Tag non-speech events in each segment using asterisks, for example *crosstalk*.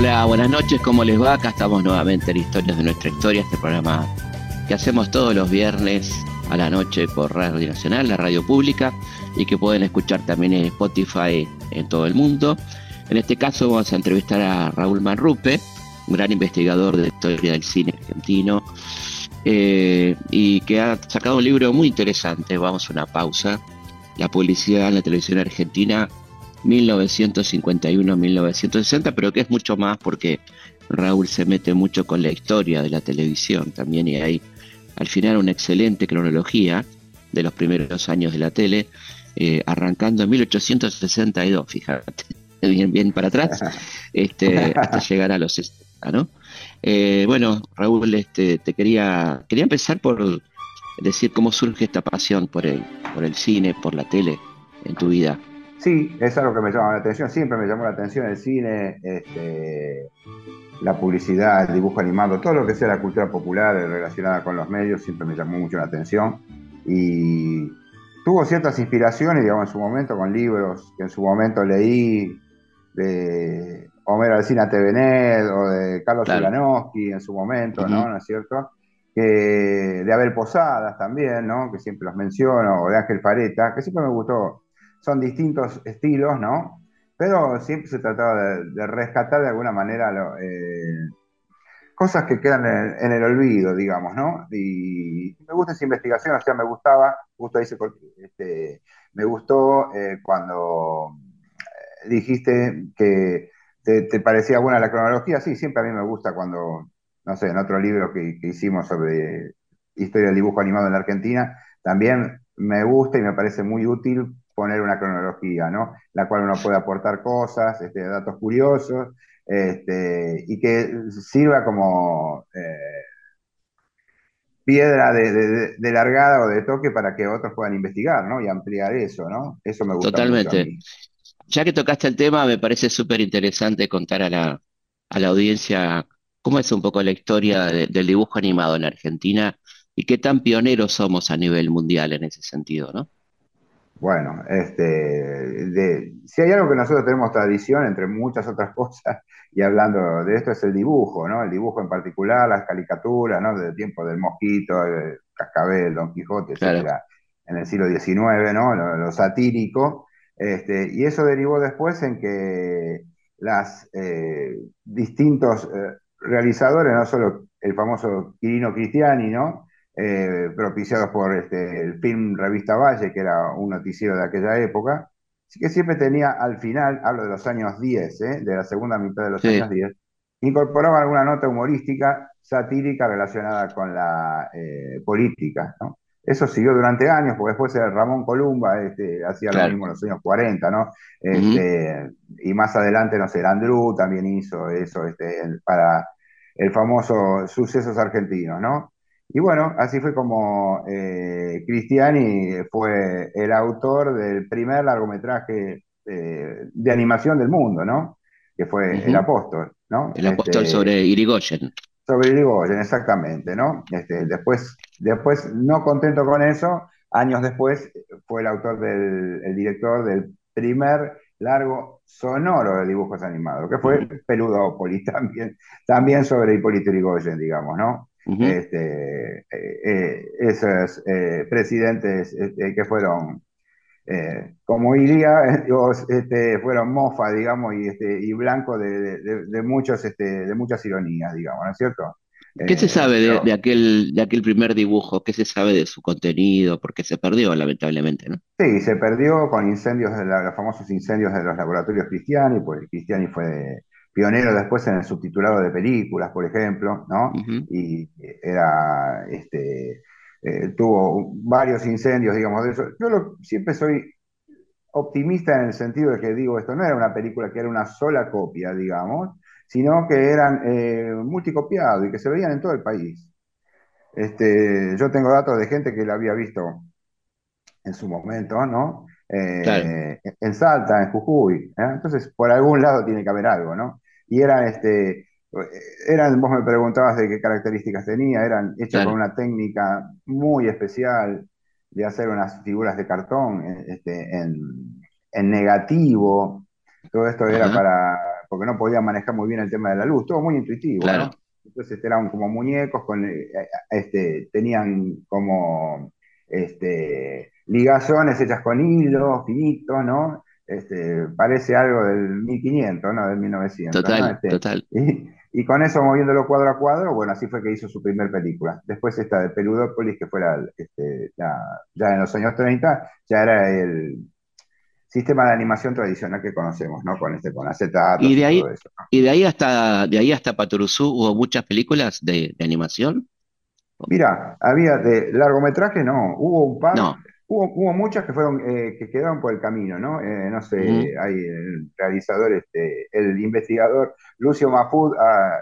Hola, buenas noches, ¿cómo les va? Acá estamos nuevamente en Historias de nuestra historia, este programa que hacemos todos los viernes a la noche por Radio Nacional, la radio pública, y que pueden escuchar también en Spotify en todo el mundo. En este caso vamos a entrevistar a Raúl Manrupe, un gran investigador de historia del cine argentino, eh, y que ha sacado un libro muy interesante. Vamos a una pausa. La publicidad en la televisión argentina 1951-1960, pero que es mucho más porque Raúl se mete mucho con la historia de la televisión también y hay al final una excelente cronología de los primeros años de la tele, eh, arrancando en 1862, fíjate, *laughs* bien, bien para atrás, *laughs* este, hasta llegar a los 60, ¿no? Eh, bueno, Raúl, este, te quería, quería empezar por decir cómo surge esta pasión por el, por el cine, por la tele en tu vida. Sí, es algo que me llama la atención, siempre me llamó la atención el cine, este, la publicidad, el dibujo animado, todo lo que sea la cultura popular relacionada con los medios, siempre me llamó mucho la atención. Y tuvo ciertas inspiraciones, digamos, en su momento con libros que en su momento leí de Homero Alcina Tevenet o de Carlos claro. en su momento, ¿no? ¿No es cierto? Que de Abel Posadas también, ¿no? Que siempre los menciono, o de Ángel Pareta, que siempre me gustó son distintos estilos, ¿no? Pero siempre se trataba de, rescatar de alguna manera eh, cosas que quedan en, el olvido, digamos, ¿no? Y me gusta esa investigación, o sea, me gustaba, justo ahí este, me gustó eh, cuando eh, dijiste que te, parecía buena la cronología, sí, siempre a mí me gusta cuando, no sé, en otro libro que, que hicimos sobre historia del dibujo animado en la Argentina, también me gusta y me parece muy útil poner una cronología, ¿no? La cual uno puede aportar cosas, este, datos curiosos, este, y que sirva como eh, piedra de, largada o de toque para que otros puedan investigar, ¿no? Y ampliar eso, ¿no? Eso me gusta. Totalmente. Ya que tocaste el tema, me parece súper interesante contar a la, a la audiencia cómo es un poco la historia del dibujo animado en Argentina y qué tan pioneros somos a nivel mundial en ese sentido, ¿no? Bueno, este, si hay algo que nosotros tenemos tradición, entre muchas otras *laughs* cosas, y hablando de esto, es el dibujo, ¿no? El dibujo en particular, las caricaturas, ¿no? Del tiempo del mosquito, el cascabel, Don Quijote, etcétera, en el siglo XIX, ¿no? Lo, satírico. Este, y eso derivó después en que las eh, distintos eh, realizadores, no solo el famoso Quirino Cristiani, ¿no? Eh, propiciados por este, el film Revista Valle, que era un noticiero de aquella época, sí que siempre tenía al final, hablo de los años 10, ¿eh? de la segunda mitad de los años 10, incorporaba alguna nota humorística, satírica relacionada con la eh, política. Eso siguió durante años, porque después Ramón Columba este, hacía lo mismo en los años 40, ¿no? Este, y más adelante, no sé, Andrew también hizo eso este, para el famoso Sucesos Argentinos, ¿no? Y bueno, así fue como eh, Cristiani fue el autor del primer largometraje eh, de animación del mundo, ¿no? Que fue El Apóstol, ¿no? El Apóstol este, sobre Irigoyen. Sobre Irigoyen, exactamente, ¿no? Este, después, después, no contento con eso, años después fue el autor del, el director del primer largo sonoro de dibujos animados, que fue Peludópolis, *laughs* también, también sobre Hipólito Irigoyen, digamos, ¿no? Este, eh, eh, esos eh, presidentes este, que fueron, como iría, *laughs* este, fueron mofa, digamos, y, este, y blanco de, muchos, este, de muchas ironías, digamos, ¿no es cierto? ¿Qué se sabe de, aquel, de aquel primer dibujo? ¿Qué se sabe de su contenido? Porque se perdió, lamentablemente, ¿no? Sí, se perdió con incendios, de los famosos incendios de los laboratorios Cristiani, pues Cristiani fue pionero después en el subtitulado de películas, por ejemplo, ¿no? Y era, este, eh, tuvo varios incendios, digamos, de eso. Yo siempre soy optimista en el sentido de que digo, esto no era una película que era una sola copia, digamos, sino que eran eh, multicopiados y que se veían en todo el país. Este, yo tengo datos de gente que la había visto en su momento, ¿no? Eh, en Salta, en Jujuy. ¿eh? Entonces, por algún lado tiene que haber algo, ¿no? Y eran, este, eran, vos me preguntabas de qué características tenía, eran hechos con una técnica muy especial de hacer unas figuras de cartón este, en, negativo. Todo esto era para, porque no podía manejar muy bien el tema de la luz, todo muy intuitivo, ¿no? Entonces eran como muñecos, con, eh, este, tenían como este, ligazones hechas con hilo, finitos, ¿no? Este, parece algo del 1500, ¿no? Del 1900. Total, este, total. *laughs* Y, con eso moviéndolo cuadro a cuadro, bueno, así fue que hizo su primer película. Después esta de Peludópolis, que fue este, ya en los años 30, ya era el sistema de animación tradicional que conocemos, ¿no? Con este, con acetatos y de ahí, todo eso, Y de ahí hasta, de ahí hasta Paturuzú hubo muchas películas de, animación. Mira, había de largometraje, no, hubo un par, Hubo, muchas que fueron, eh, que quedaron por el camino, ¿no? Eh, no sé, hay el realizador, este, el investigador Lucio Mafud ha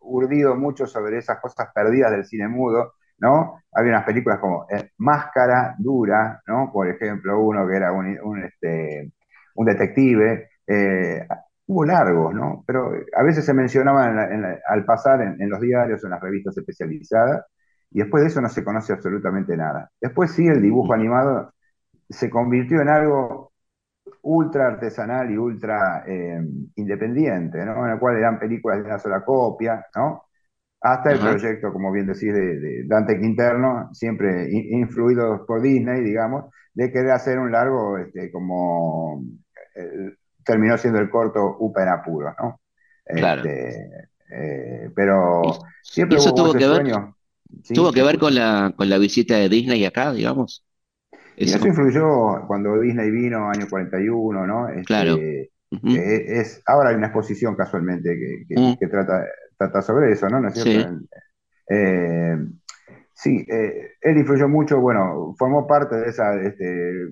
urdido mucho sobre esas cosas perdidas del cine mudo, ¿no? Había unas películas como eh, Máscara Dura, ¿no? Por ejemplo, uno que era un, este, un detective. Eh, hubo largos, ¿no? Pero a veces se mencionaban al pasar en, los diarios o en las revistas especializadas, y después de eso no se conoce absolutamente nada. Después sí, el dibujo animado se convirtió en algo ultra artesanal y ultra eh, independiente, ¿no? En el cual eran películas de una sola copia, ¿no? hasta el proyecto, como bien decís, de, Dante Quinterno, siempre influido por Disney, digamos, de querer hacer un largo este, como terminó siendo el corto Upa en apuros, ¿no? Claro. Este, eh, pero siempre eso tuvo que ver, tuvo que ver con la, con la visita de Disney acá, digamos. Eso. Influyó cuando Disney vino, año 41, ¿no? Este, claro. es, ahora hay una exposición casualmente que, que, mm. que trata trata sobre eso, ¿no? ¿No es cierto? Eh, sí, eh, él influyó mucho, bueno, formó parte de esa este,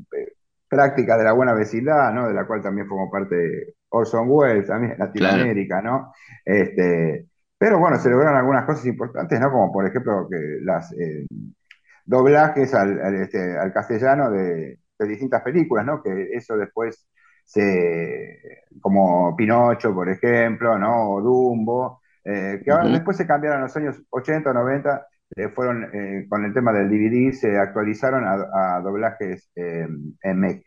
práctica de la buena vecindad, ¿no? De la cual también formó parte Orson Welles, también en Latinoamérica, ¿no? Este, pero bueno, se lograron algunas cosas importantes, ¿no? Como por ejemplo que las eh, doblajes al, este, al castellano de, de, distintas películas, ¿no? Que eso después se, como Pinocho, por ejemplo, ¿no? O Dumbo, eh, que ahora, después se cambiaron en los años 80, 90, eh, fueron con el tema del DVD, se actualizaron a, doblajes en,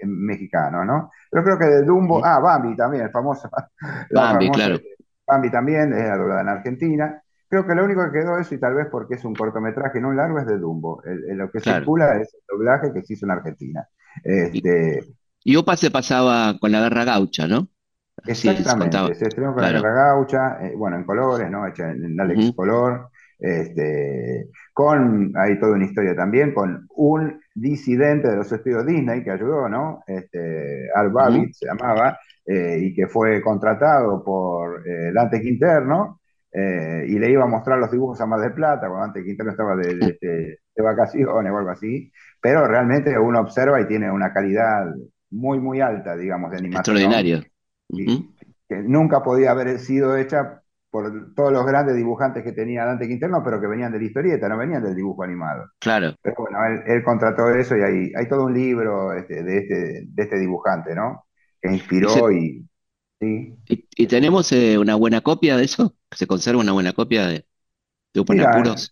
mexicano, ¿no? Yo creo que de Dumbo, ah, Bambi también, el famoso. *laughs* Bambi, claro. Bambi también, es doblada en Argentina. Creo que lo único que quedó eso, y tal vez porque es un cortometraje, no un largo, es de Dumbo. lo que circula es el doblaje que se hizo en Argentina. Este, y Opa se pasaba con la guerra gaucha, ¿no? Exactamente, se, estrenó con la Guerra Gaucha, eh, bueno, en colores, ¿no? Hecha en, Alex Color, este, con, hay toda una historia también, con un disidente de los estudios Disney que ayudó, ¿no? Este, Al Babbitt se llamaba, eh, y que fue contratado por eh, Dante Quinterno, y le iba a mostrar los dibujos a Mar del Plata, cuando Dante Quinterno estaba de, de, de vacaciones o algo así, pero realmente uno observa y tiene una calidad muy, muy alta, digamos, de animación. Extraordinario que nunca podía haber sido hecha por todos los grandes dibujantes que tenía Dante Quinterno, pero que venían de la historieta, no venían del dibujo animado. Claro. Pero bueno, él, contrató eso y hay, hay todo un libro este, de, este, de este dibujante, ¿no? Que inspiró y, y, tenemos eh, una buena copia de eso? ¿Se conserva una buena copia de, de Apuros?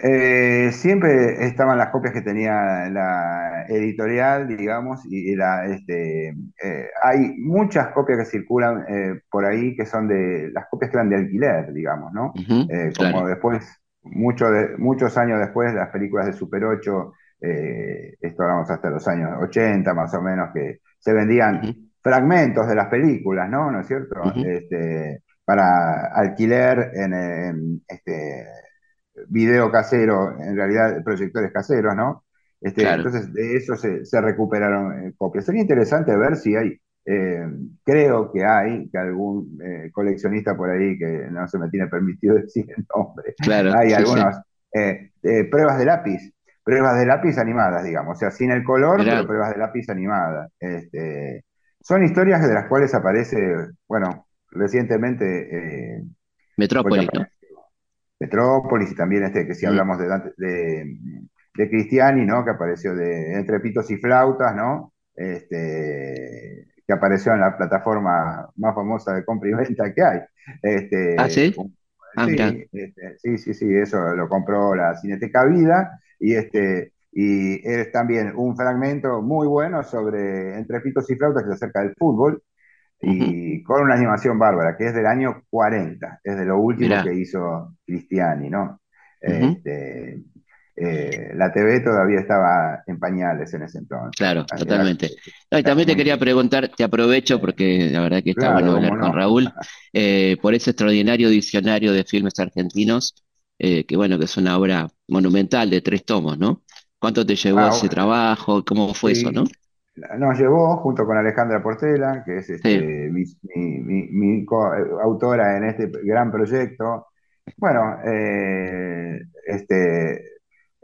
Eh, siempre estaban las copias que tenía la editorial, digamos, y, la, este, eh, hay muchas copias que circulan eh, por ahí que son de las copias que eran de alquiler, digamos, ¿no? como después, mucho de, muchos años después, las películas de Super 8, esto hablamos hasta los años 80 más o menos, que se vendían fragmentos de las películas, ¿no? ¿No es cierto? este, para alquiler en, este, video casero, en realidad proyectores caseros, ¿no? Este, Entonces, de eso se, recuperaron eh, copias. Sería interesante ver si hay, eh, creo que hay, que algún eh, coleccionista por ahí, que no se me tiene permitido *laughs* decir el nombre, hay algunas pruebas de lápiz, pruebas de lápiz animadas, digamos, o sea, sin el color, pero pruebas de lápiz animadas. Este, son historias de las cuales aparece, bueno, recientemente... Metrópolis, ¿no? Metrópolis y también este, que si hablamos de, de, de, Cristiani, ¿no? Que apareció de Entre Pitos y Flautas, ¿no? Este, que apareció en la plataforma más famosa de compra y venta que hay. Este, ¿Ah, sí? Ah, este, sí, sí, sí, eso lo compró la Cineteca Vida y este y es también un fragmento muy bueno sobre Entre Pitos y Flautas que se acerca del fútbol y con una animación bárbara, que es del año 40, es de lo último que hizo Cristiani, ¿no? Este, eh, la TV todavía estaba en pañales en ese entonces. Claro, totalmente. y también te quería preguntar, te aprovecho porque la verdad que está bueno hablar con Raúl, *laughs* eh, por ese extraordinario diccionario de filmes argentinos, eh, que bueno, que es una obra monumental de tres tomos, ¿no? ¿Cuánto te llevó ah, ese trabajo? ¿Cómo fue eso, no? Nos llevó junto con Alejandra Portela, que es este, mi, autora en este gran proyecto. Bueno, este,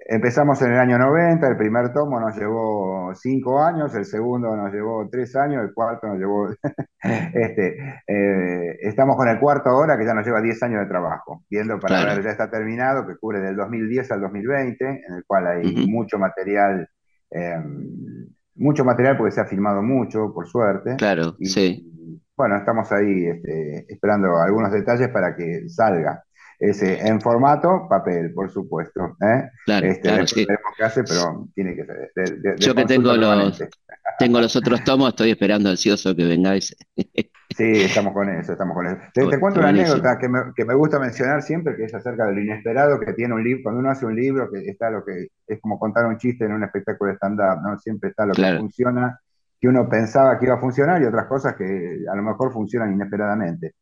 Empezamos en el año 90, el primer tomo nos llevó cinco años, el segundo nos llevó tres años, el cuarto nos llevó... *laughs* este, eh, estamos con el cuarto ahora, que ya nos lleva diez años de trabajo, viendo para ver, ya está terminado, que cubre del 2010 al 2020, en el cual hay mucho material, em, mucho material porque se ha filmado mucho, por suerte. Claro, sí. Bueno, estamos ahí este, esperando algunos detalles para que salga. Ese, en formato papel, por supuesto. ¿eh? Claro, este, claro sí. que hace, pero tiene que ser. Yo que tengo los, *laughs* tengo los otros tomos, estoy esperando ansioso que vengáis. *laughs* sí, estamos con eso, estamos con eso. Te, cuento una anécdota que me, que me, gusta mencionar siempre, que es acerca de lo inesperado que tiene un libro. Cuando uno hace un libro, que está lo que es como contar un chiste en un espectáculo de stand-up, ¿no? Siempre está lo que funciona, que uno pensaba que iba a funcionar y otras cosas que a lo mejor funcionan inesperadamente.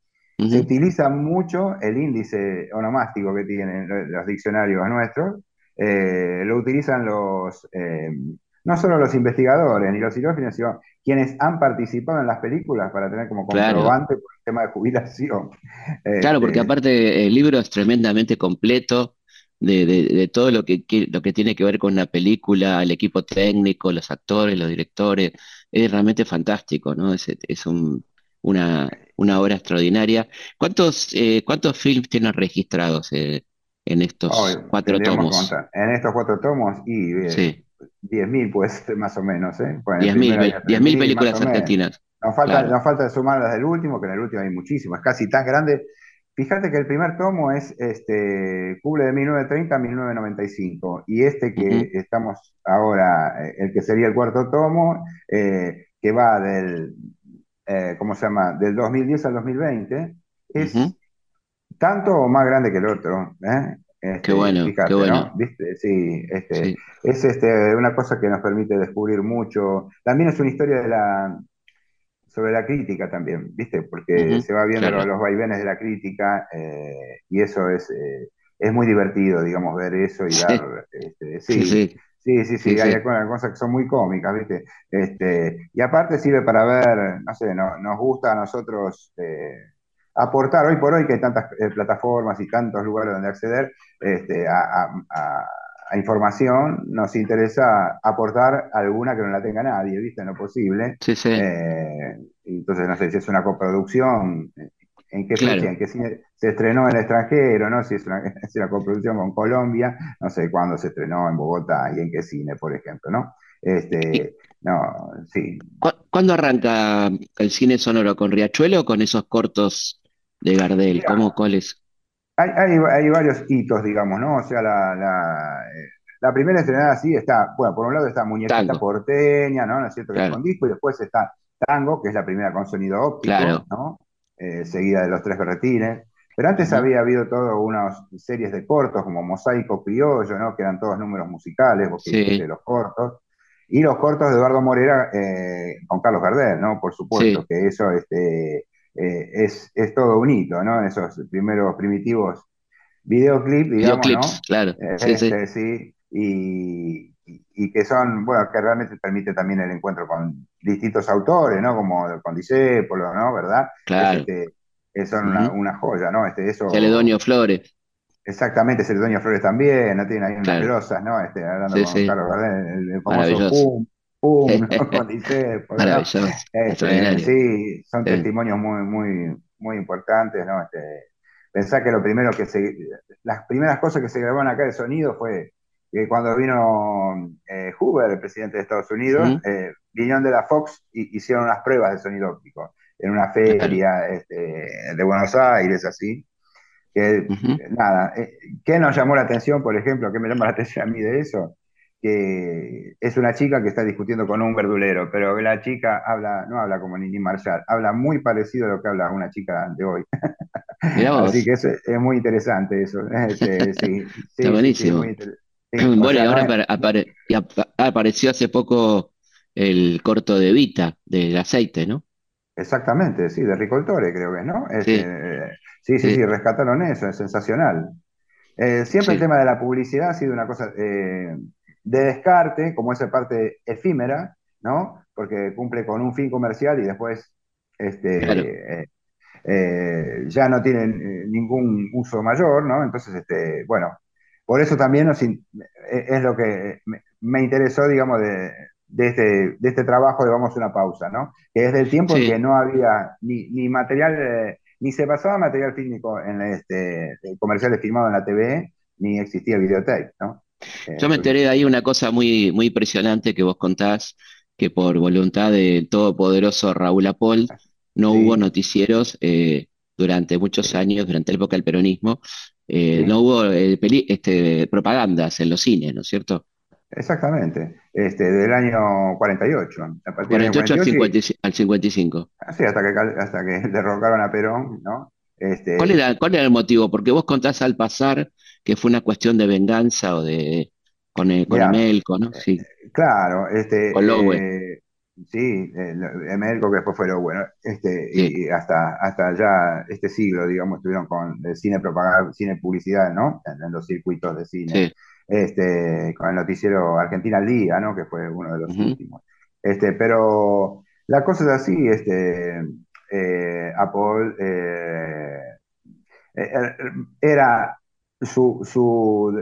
Se utiliza mucho el índice onomástico que tienen los diccionarios nuestros, eh, lo utilizan los, eh, no solo los investigadores ni los filósofos, sino quienes han participado en las películas para tener como comprobante por el tema de jubilación. *laughs* Claro, porque este, aparte el libro es tremendamente completo. De, todo lo que, lo que tiene que ver con la película, el equipo técnico, los actores, los directores, es realmente fantástico, ¿no? Es, es un, una, una obra extraordinaria. ¿Cuántos, eh, cuántos films tienes registrados eh, en estos cuatro tomos? En estos cuatro tomos, y eh, 10.000 pues *laughs* más o menos. ¿eh? 10.000 películas argentinas. Nos falta, nos falta sumar las del último, que en el último hay muchísimas, casi tan grande. Fíjate que el primer tomo es este, cubre de 1930 a 1995 y este que estamos ahora, eh, el que sería el cuarto tomo, que va del, eh, ¿cómo se llama?, del 2010 al 2020, es tanto o más grande que el otro. ¿eh? Este, qué bueno, qué bueno. Sí, este, es este, una cosa que nos permite descubrir mucho. También es una historia de la, sobre la crítica también, ¿viste? Porque se va viendo los, vaivenes de la crítica eh, y eso es, es muy divertido, digamos, ver eso y dar... Este, sí, sí, Sí, sí, sí, hay algunas cosas que son muy cómicas, ¿viste? Este, y aparte sirve para ver, no sé, nos gusta a nosotros eh, aportar, hoy por hoy que hay tantas eh, plataformas y tantos lugares donde acceder este, a, información, nos interesa aportar alguna que no la tenga nadie, ¿viste? No posible. Sí, sí. Eh, entonces, no sé si es una coproducción, en qué fecha, en qué cine se estrenó en el extranjero, ¿no? Si es una, *laughs* es una coproducción con Colombia, no sé cuándo se estrenó en Bogotá y en qué cine, por ejemplo, ¿no? Este, no, sí. ¿Cuándo arranca el cine sonoro? ¿Con Riachuelo o con esos cortos de Gardel? ¿Cómo, cuáles? Hay, hay, varios hitos, digamos, ¿no? O sea, la, la, primera estrenada sí está, bueno, por un lado está Muñequita Porteña, ¿no? ¿No es cierto? Que con disco, y después está Tango, que es la primera con sonido óptico, ¿no? Eh, seguida de los tres berretines. Pero antes había habido todas unas series de cortos, como Mosaico Criollo, ¿no? que eran todos números musicales, de los cortos. Y los cortos de Eduardo Morera eh, con Carlos Gardel, ¿no? Por supuesto, que eso este, eh, es, es, todo un hito, ¿no? Esos primeros primitivos videoclips, digamos, Videoclips, claro. sí, sí. Este, y, y, que son, bueno, que realmente permite también el encuentro con distintos autores, ¿no? Como con Disépolo, ¿no? ¿Verdad? Claro. Este, son una, joya, ¿no? Este, eso, Celedonio Flores. Exactamente, Celedonio Flores también, ¿no? Tienen ahí unas claro. ¿no? Este, hablando con Carlos Gardel, el, famoso Pum, Pum, ¿no? *laughs* con Disépolo. Maravilloso. Este, sí, son testimonios muy, muy, muy importantes, ¿no? Este, pensá que lo primero que se, las primeras cosas que se grabaron acá de sonido fue que cuando vino eh, Hoover, el presidente de Estados Unidos, eh, vinieron de la Fox y hicieron unas pruebas de sonido óptico en una feria este, de Buenos Aires, así. Que, Nada, eh, ¿qué nos llamó la atención, por ejemplo? ¿Qué me llama la atención a mí de eso? que es una chica que está discutiendo con un verdulero, pero la chica habla, no habla como Nini Marshall, habla muy parecido a lo que habla una chica de hoy. *laughs* Así que es, es, muy interesante eso. *laughs* Este, sí, está buenísimo. *clears throat* bueno, ahora apareció hace poco el corto de Vita, del aceite, ¿no? Exactamente, sí, de Ricoltore creo que, ¿no? Este, sí. sí, sí, rescataron eso, es sensacional. Eh, siempre el tema de la publicidad ha sido una cosa eh, de descarte, como esa parte efímera, ¿no? Porque cumple con un fin comercial y después este, eh, ya no tiene ningún uso mayor, ¿no? Entonces, este, bueno, por eso también es lo que me interesó, digamos, de, de este, de este trabajo de Vamos a una pausa, ¿no? Que es del tiempo en que no había ni, ni material, eh, ni se pasaba material fílmico en este, comerciales filmados en la TV, ni existía videotape, ¿no? Eh, Yo me enteré de ahí una cosa muy, muy impresionante que vos contás, que por voluntad del todopoderoso Raúl Apol no hubo noticieros eh, durante muchos años, durante la época del peronismo, no hubo este, propagandas en los cines, ¿no es cierto? Exactamente, este, del año 48. A 48, al, 55. Sí, hasta que, hasta que *laughs* derrocaron a Perón, ¿no? Este, ¿Cuál, era, ¿Cuál era el motivo? Porque vos contás al pasar que fue una cuestión de venganza o de con, el, con Emelco, ¿no? Sí. Claro, este, con eh, sí, Emelco que después fue Lowe, ¿no? este, y hasta, hasta ya este siglo, digamos, estuvieron con el cine propaganda, cine publicidad, ¿no? En, los circuitos de cine. Sí este, con el noticiero Argentina al Día, ¿no? que fue uno de los últimos. Este, pero la cosa es así, este, eh, Apple eh, eh, era su, su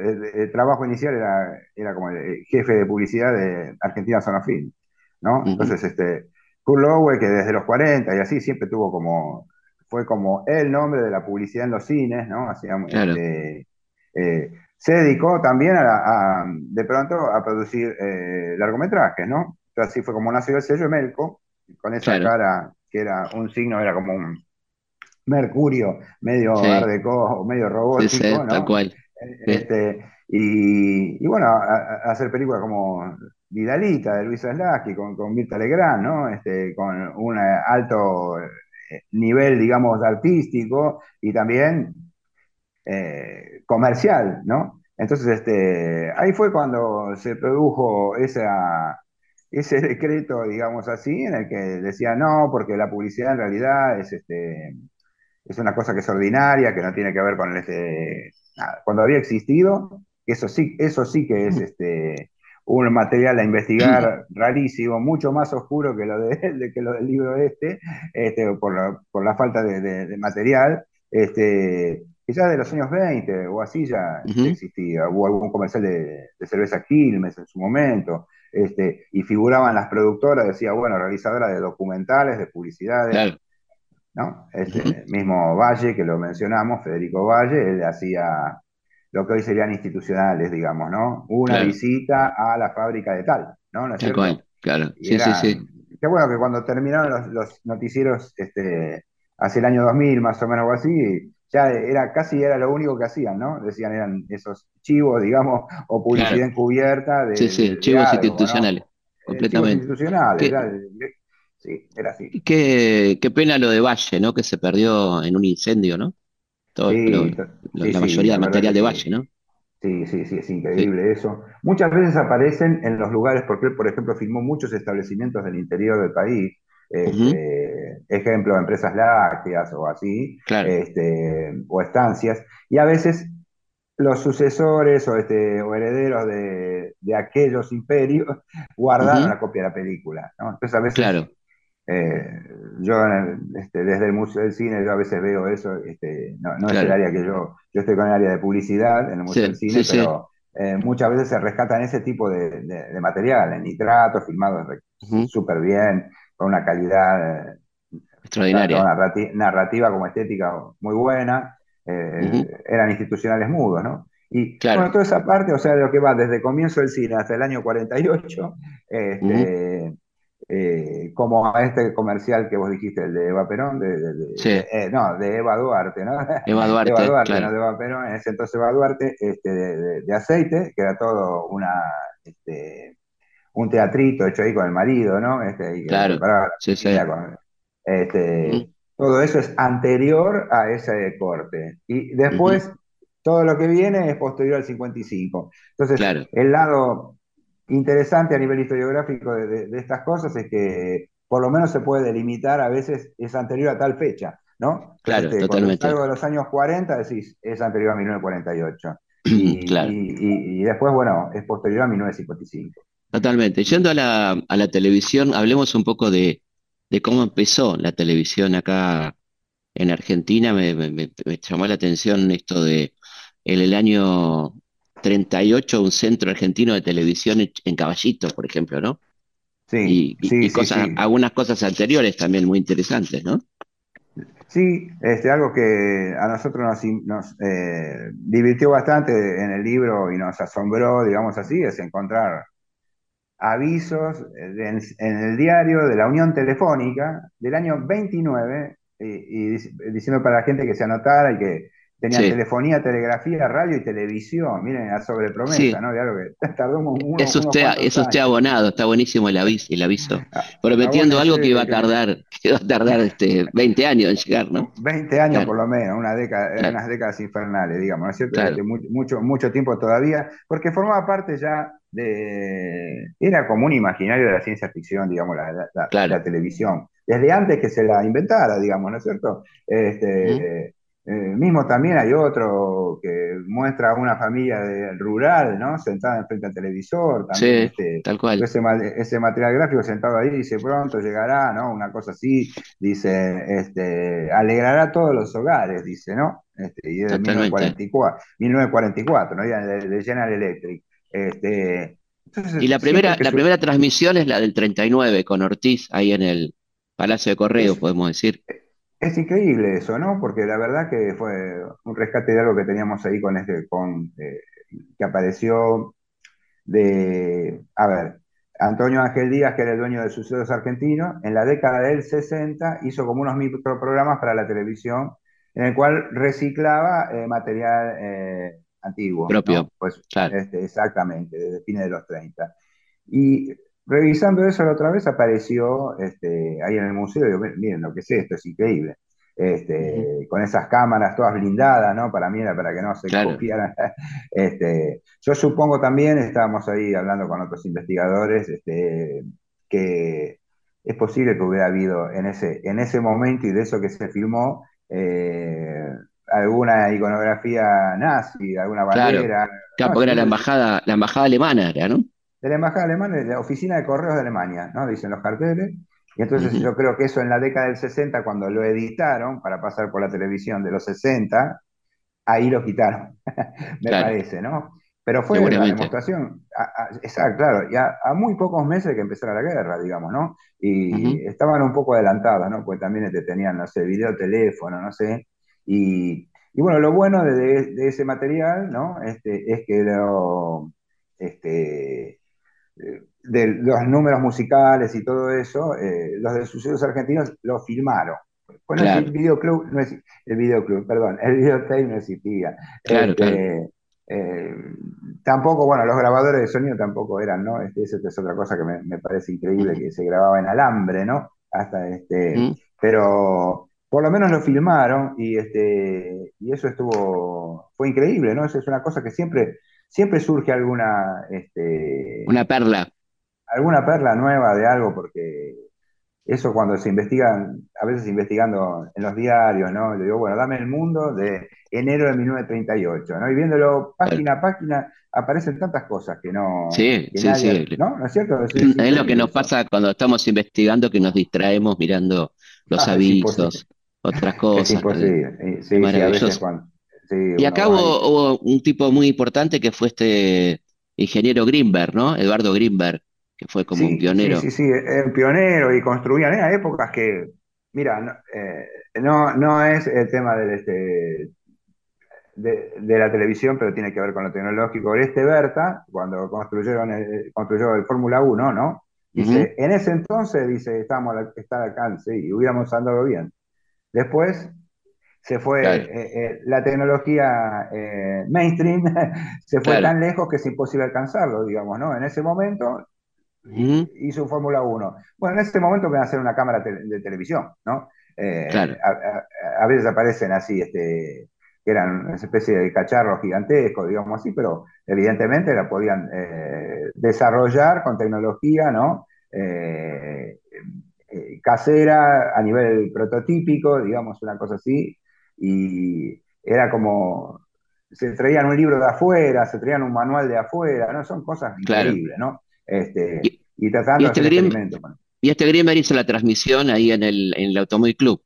trabajo inicial era, era como el jefe de publicidad de Argentina Sonofilm, ¿no? Entonces, este, Kurt Lowe, que desde los 40 y así siempre tuvo como, fue como el nombre de la publicidad en los cines, ¿no? Hacía, este, se dedicó también a, de pronto a producir eh, largometrajes, ¿no? así fue como nació el sello Melco, con esa cara que era un signo, era como un mercurio medio sí. medio robótico, ¿no? cual. Este, y, bueno, hacer películas como Vidalita de Luis Slaski con, con Mirta Legrand, ¿no? Este, con un alto eh, nivel, digamos, artístico y también eh, comercial, ¿no? Entonces, este, ahí fue cuando se produjo esa, ese decreto, digamos así, en el que decía no, porque la publicidad en realidad es, este, es una cosa que es ordinaria, que no tiene que ver con este, nada. Cuando había existido, eso sí, eso sí que es este, un material a investigar *clears throat* rarísimo, mucho más oscuro que lo, *laughs* de, que lo del libro este, este por, la, por la falta de, de material. Este, ya de los años 20 o así ya existía. Hubo algún comercial de, cerveza Quilmes en su momento, este, y figuraban las productoras, decía, bueno, realizadora de documentales, de publicidades. ¿no? Este, Mismo Valle, que lo mencionamos, Federico Valle, él hacía lo que hoy serían institucionales, digamos, ¿no? Una visita a la fábrica de tal, ¿no? ¿No claro. sí, sí, sí. Qué bueno que cuando terminaron los, los noticieros este, hace el año 2000, más o menos o así, ya era casi era lo único que hacían, ¿no? Decían eran esos chivos, digamos, o publicidad encubierta. De, sí, sí, chivos institucionales, eh, completamente. Chivos institucionales, sí, era así. Qué, qué, pena lo de Valle, ¿no? Que se perdió en un incendio, ¿no? Todo, la mayoría del material de Valle, ¿no? Sí, sí, sí, es increíble eso. Muchas veces aparecen en los lugares, porque él, por ejemplo, filmó muchos establecimientos del interior del país, este, ejemplo, empresas lácteas o así, este, o estancias, y a veces los sucesores o, este, o herederos de, aquellos imperios *laughs* guardaron la copia de la película. Entonces a veces eh, yo este, desde el Museo del Cine yo a veces veo eso, este, no, es el área que yo, yo estoy con el área de publicidad en el Museo del Cine, pero eh, muchas veces se rescatan ese tipo de, material, en nitrato, filmado súper bien, con una calidad extraordinaria. narrativa, como estética muy buena. Eh, eran institucionales mudos, ¿no? Y bueno, toda esa parte, o sea, de lo que va desde el comienzo del cine hasta el año 48, este, eh, como a este comercial que vos dijiste, el de Eva Perón, de, eh, no, de Eva Duarte, ¿no? *laughs* Eva Duarte, Eva Duarte no de Eva Perón, en ese entonces Eva Duarte, este, de, aceite, que era todo una este, un teatrito hecho ahí con el marido, ¿no? Este, claro, sí, sí. este, todo eso es anterior a ese corte. Y después, todo lo que viene es posterior al 55. Entonces, el lado interesante a nivel historiográfico de, estas cosas es que por lo menos se puede delimitar a veces es anterior a tal fecha, ¿no? Claro, este, totalmente. Algo de los años 40 decís es anterior a 1948. *clears throat* Y, claro. y, después, bueno, es posterior a 1955. Totalmente. Yendo a la, a la televisión, hablemos un poco de, cómo empezó la televisión acá en Argentina. Me, me, llamó la atención esto de en el año 38 un centro argentino de televisión en Caballito, por ejemplo, ¿no? Sí, y, sí, cosas, algunas cosas anteriores también muy interesantes, ¿no? Sí, este, algo que a nosotros nos, eh, divirtió bastante en el libro y nos asombró, digamos así, es encontrar avisos en, el diario de la Unión Telefónica del año 29 y diciendo para la gente que se anotara y que Tenía telefonía, telegrafía, radio y televisión. Miren, la sobrepromesa, ¿no? De algo que *laughs* tardó eso, usted, abonado, está buenísimo el aviso, el aviso. Ah, prometiendo algo que iba a tardar, *laughs* que iba a tardar este 20 años en llegar, ¿no? 20 años por lo menos, una década, unas décadas infernales, digamos, ¿no es cierto? Mucho, mucho tiempo todavía, porque formaba parte ya de. Era como un imaginario de la ciencia ficción, digamos, la, la, televisión. Desde antes que se la inventara, digamos, ¿no es cierto? Este. Eh, mismo también hay otro que muestra a una familia rural, ¿no? Sentada frente al televisor. También, este, tal cual. Ese, ese, material gráfico sentado ahí dice, pronto llegará, ¿no? Una cosa así, dice, este, alegrará todos los hogares, dice, ¿no? Este, y es de 1944, 1944, ¿no? De, de General Electric. Este, y la primera, la primera transmisión es la del 39, con Ortiz ahí en el Palacio de Correo, podemos decir. Es increíble eso, ¿no? Porque la verdad que fue un rescate de algo que teníamos ahí con este, con, eh, que apareció de, a ver, Antonio Ángel Díaz, que era el dueño de Sucesos Argentinos, en la década del 60 hizo como unos microprogramas para la televisión, en el cual reciclaba eh, material eh, antiguo. Propio. Pues, este, exactamente, desde fines de los 30. Y Revisando eso la otra vez apareció este, ahí en el museo, digo, miren lo que es esto, es increíble. Este, con esas cámaras todas blindadas, ¿no? Para mí era para que no se copiaran. *laughs* Este, yo supongo también, estábamos ahí hablando con otros investigadores, este, que es posible que hubiera habido en ese, en ese momento y de eso que se filmó, eh, alguna iconografía nazi, alguna bandera. Claro, porque era la embajada, la embajada alemana, ¿no? De la Embajada Alemana, de la Oficina de Correos de Alemania, ¿no? Dicen los carteles. Y entonces yo creo que eso en la década del 60, cuando lo editaron para pasar por la televisión de los 60, ahí lo quitaron, *laughs* me parece, ¿no? Pero fue una demostración, exacto, claro, ya a, muy pocos meses que empezara la guerra, digamos, ¿no? Y estaban un poco adelantadas, ¿no? Pues también tenían, no sé, videoteléfono, no sé. Y, bueno, lo bueno de, ese material, ¿no? Este, es que lo, este, de los números musicales y todo eso, eh, los de sucesos argentinos lo filmaron. Bueno, el videoclub, no es, el videoclub, perdón, el videotape no existía. Este, eh, tampoco, bueno, los grabadores de sonido tampoco eran, ¿no? Este, esa es otra cosa que me, parece increíble, que se grababa en alambre, ¿no? Hasta este, pero por lo menos lo filmaron y este, y eso estuvo, fue increíble, ¿no? Eso es una cosa que siempre siempre surge alguna... Este, Una perla. Alguna perla nueva de algo, porque eso cuando se investigan, a veces investigando en los diarios, ¿no? Le digo, bueno, dame el mundo de enero de 1938, ¿no? Y viéndolo página a página, aparecen tantas cosas que no... Sí, sí, sí. ¿No? ¿No es cierto? Es, lo que nos pasa cuando estamos investigando, que nos distraemos mirando los ah, avisos, otras cosas. Es imposible. Sí, sí, a veces cuando, y acá hubo, un tipo muy importante que fue este ingeniero Greenberg, ¿no? Eduardo Greenberg, que fue como un pionero. Sí, sí, sí, un pionero y construían en épocas que, mira, no, eh, no, es el tema del este, de, la televisión, pero tiene que ver con lo tecnológico. Este Berta, cuando construyeron el, construyó el Fórmula 1, ¿no? Dice, en ese entonces, dice, estábamos al, al alcance y hubiéramos andado bien. Después se fue eh, eh, la tecnología eh, mainstream, *laughs* se fue tan lejos que es imposible alcanzarlo, digamos, ¿no? En ese momento hizo un Fórmula 1. Bueno, en ese momento van a hacer una cámara de televisión, ¿no? a, veces aparecen así, este, que eran una especie de cacharros gigantescos, digamos así, pero evidentemente la podían desarrollar con tecnología, ¿no? casera a nivel prototípico, digamos, una cosa así, y era como, se traían un libro de afuera, se traían un manual de afuera, ¿no? Son cosas increíbles, ¿no? Este, y, tratando este de hacer Y este Grimmer hizo la transmisión ahí en el, en el Automóvil Club.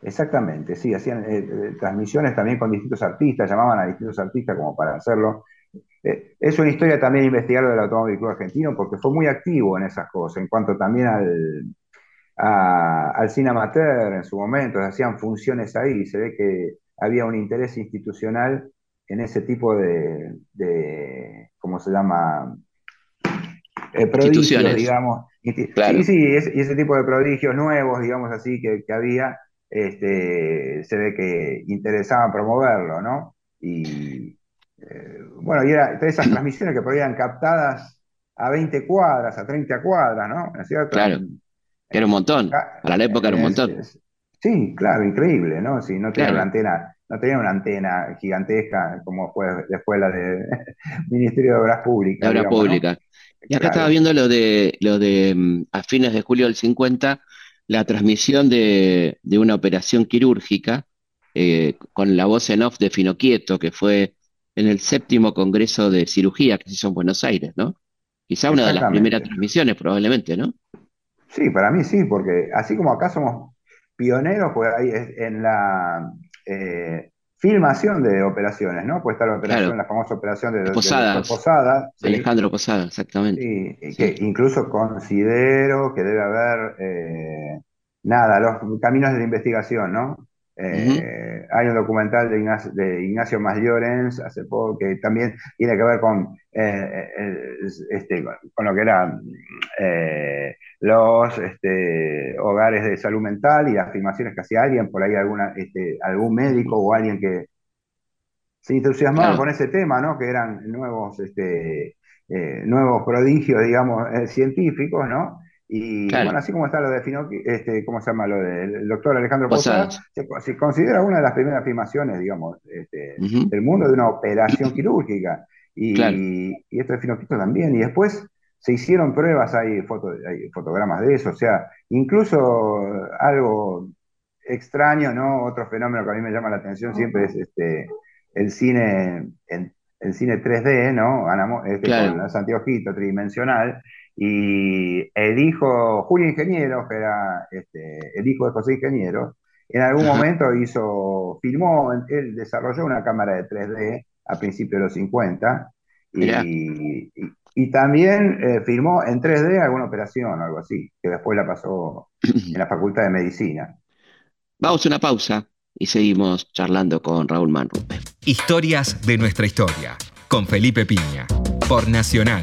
Exactamente, sí, hacían eh, eh, transmisiones también con distintos artistas, llamaban a distintos artistas como para hacerlo. Eh, es una historia también investigar del Automóvil Club Argentino porque fue muy activo en esas cosas, en cuanto también al, al cine amateur en su momento, hacían funciones ahí, se ve que había un interés institucional en ese tipo de, de ¿cómo se llama? Eh, prodigios, digamos. Sí, sí, y ese tipo de prodigios nuevos, digamos así, que, había, este, se ve que interesaban promoverlo, ¿no? Y eh, bueno, y era esas *clears throat* transmisiones que podían captadas a 20 cuadras, a 30 cuadras, ¿no? ¿Es cierto? Claro. Era un montón. Para la época era un montón. sí, claro, increíble, ¿no? Si no tenía una antena, no tenía una antena gigantesca como fue después la del *laughs* Ministerio de Obras Públicas. De Obras Públicas. Y acá estaba viendo lo de, lo de mm, a fines de julio del 50, la transmisión de, una operación quirúrgica eh, con la voz en off de Finoquieto, que fue en el séptimo Congreso de Cirugía que se hizo en Buenos Aires, ¿no? Quizá una de las primeras transmisiones, probablemente, ¿no? Sí, para mí sí, porque así como acá somos pioneros pues ahí en la eh, filmación de operaciones, ¿no? Pues está la operación, la famosa operación de, Posada. Alejandro Posada, exactamente. Sí, que incluso considero que debe haber, eh, nada, los caminos de la investigación, ¿no? Eh, hay un documental de Ignacio, de Ignacio hace poco que también tiene que ver con, este, con lo que era los este, hogares de salud mental y las afirmaciones que hacía alguien, por ahí alguna, este, algún médico o alguien que se entusiasmaba con ese tema, ¿no? que eran nuevos, este, eh, nuevos prodigios, digamos, eh, científicos, ¿no? Y bueno, así como está lo de este, ¿cómo se llama? Lo del doctor Alejandro Posada, se, considera una de las primeras afirmaciones, digamos, este, del mundo de una operación *clears throat* quirúrgica. Y, y esto de Finoquito también. Y después se hicieron pruebas, hay, fotogramas de eso, o sea, incluso algo extraño, ¿no? Otro fenómeno que a mí me llama la atención siempre es este, el cine, el, cine 3D, ¿no? Este, Con los anteojitos tridimensional. Y el hijo, Julio Ingeniero, que era este, el hijo de José Ingeniero, en algún momento hizo, filmó, él desarrolló una cámara de 3D a principios de los 50 y, y también eh, firmó en 3D alguna operación o algo así, que después la pasó en la Facultad de Medicina. Vamos a una pausa y seguimos charlando con Raúl Manrupe. Historias de nuestra historia, con Felipe Piña, por Nacional,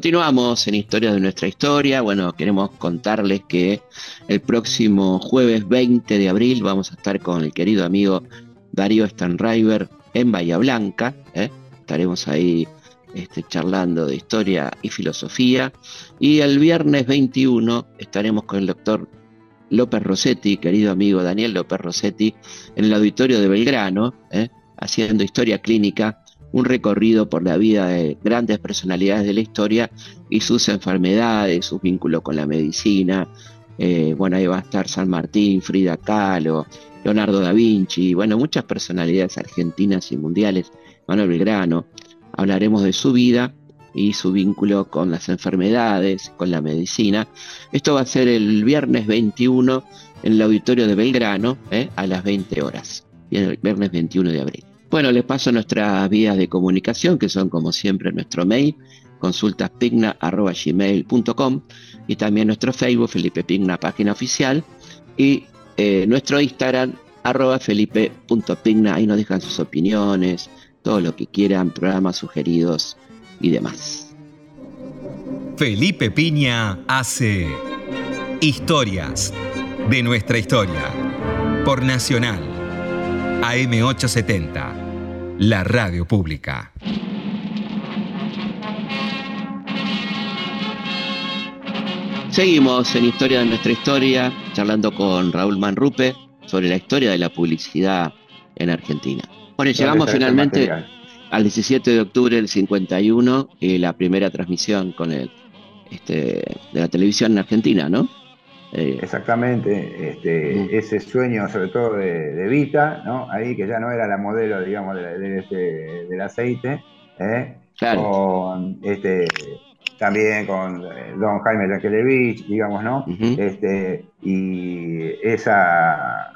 Continuamos en Historia de nuestra historia. Bueno, queremos contarles que el próximo jueves 20 de abril vamos a estar con el querido amigo Darío Stanriver en Bahía Blanca. ¿eh? Estaremos ahí este, charlando de historia y filosofía. Y el viernes 21 estaremos con el doctor López Rossetti, querido amigo Daniel López Rossetti, en el auditorio de Belgrano, ¿eh? haciendo historia clínica un recorrido por la vida de grandes personalidades de la historia y sus enfermedades, sus vínculos con la medicina. Eh, bueno, ahí va a estar San Martín, Frida Kahlo, Leonardo da Vinci, bueno, muchas personalidades argentinas y mundiales, Manuel Belgrano. hablaremos de su vida y su vínculo con las enfermedades, con la medicina. Esto va a ser el viernes 21 en el auditorio de Belgrano ¿eh? a las 20 horas, el viernes 21 de abril. Bueno, les paso nuestras vías de comunicación, que son como siempre nuestro mail, consultaspigna.gmail.com y también nuestro Facebook, Felipe Pigna, página oficial, y eh, nuestro Instagram, arroba felipe.pigna, ahí nos dejan sus opiniones, todo lo que quieran, programas sugeridos y demás. Felipe Piña hace historias de nuestra historia por Nacional AM870, la radio pública. Seguimos en Historia de nuestra historia, charlando con Raúl Manrupe sobre la historia de la publicidad en Argentina. Bueno, llegamos finalmente al 17 de octubre del 51 y la primera transmisión con el, este, de la televisión en Argentina, ¿no? Eh, Exactamente, este, ese sueño sobre todo de, Vita, ¿no? Ahí que ya no era la modelo, digamos, este, del aceite, ¿eh? Con, este, también con eh, don Jaime Yankelevich, digamos, ¿no? este, y esa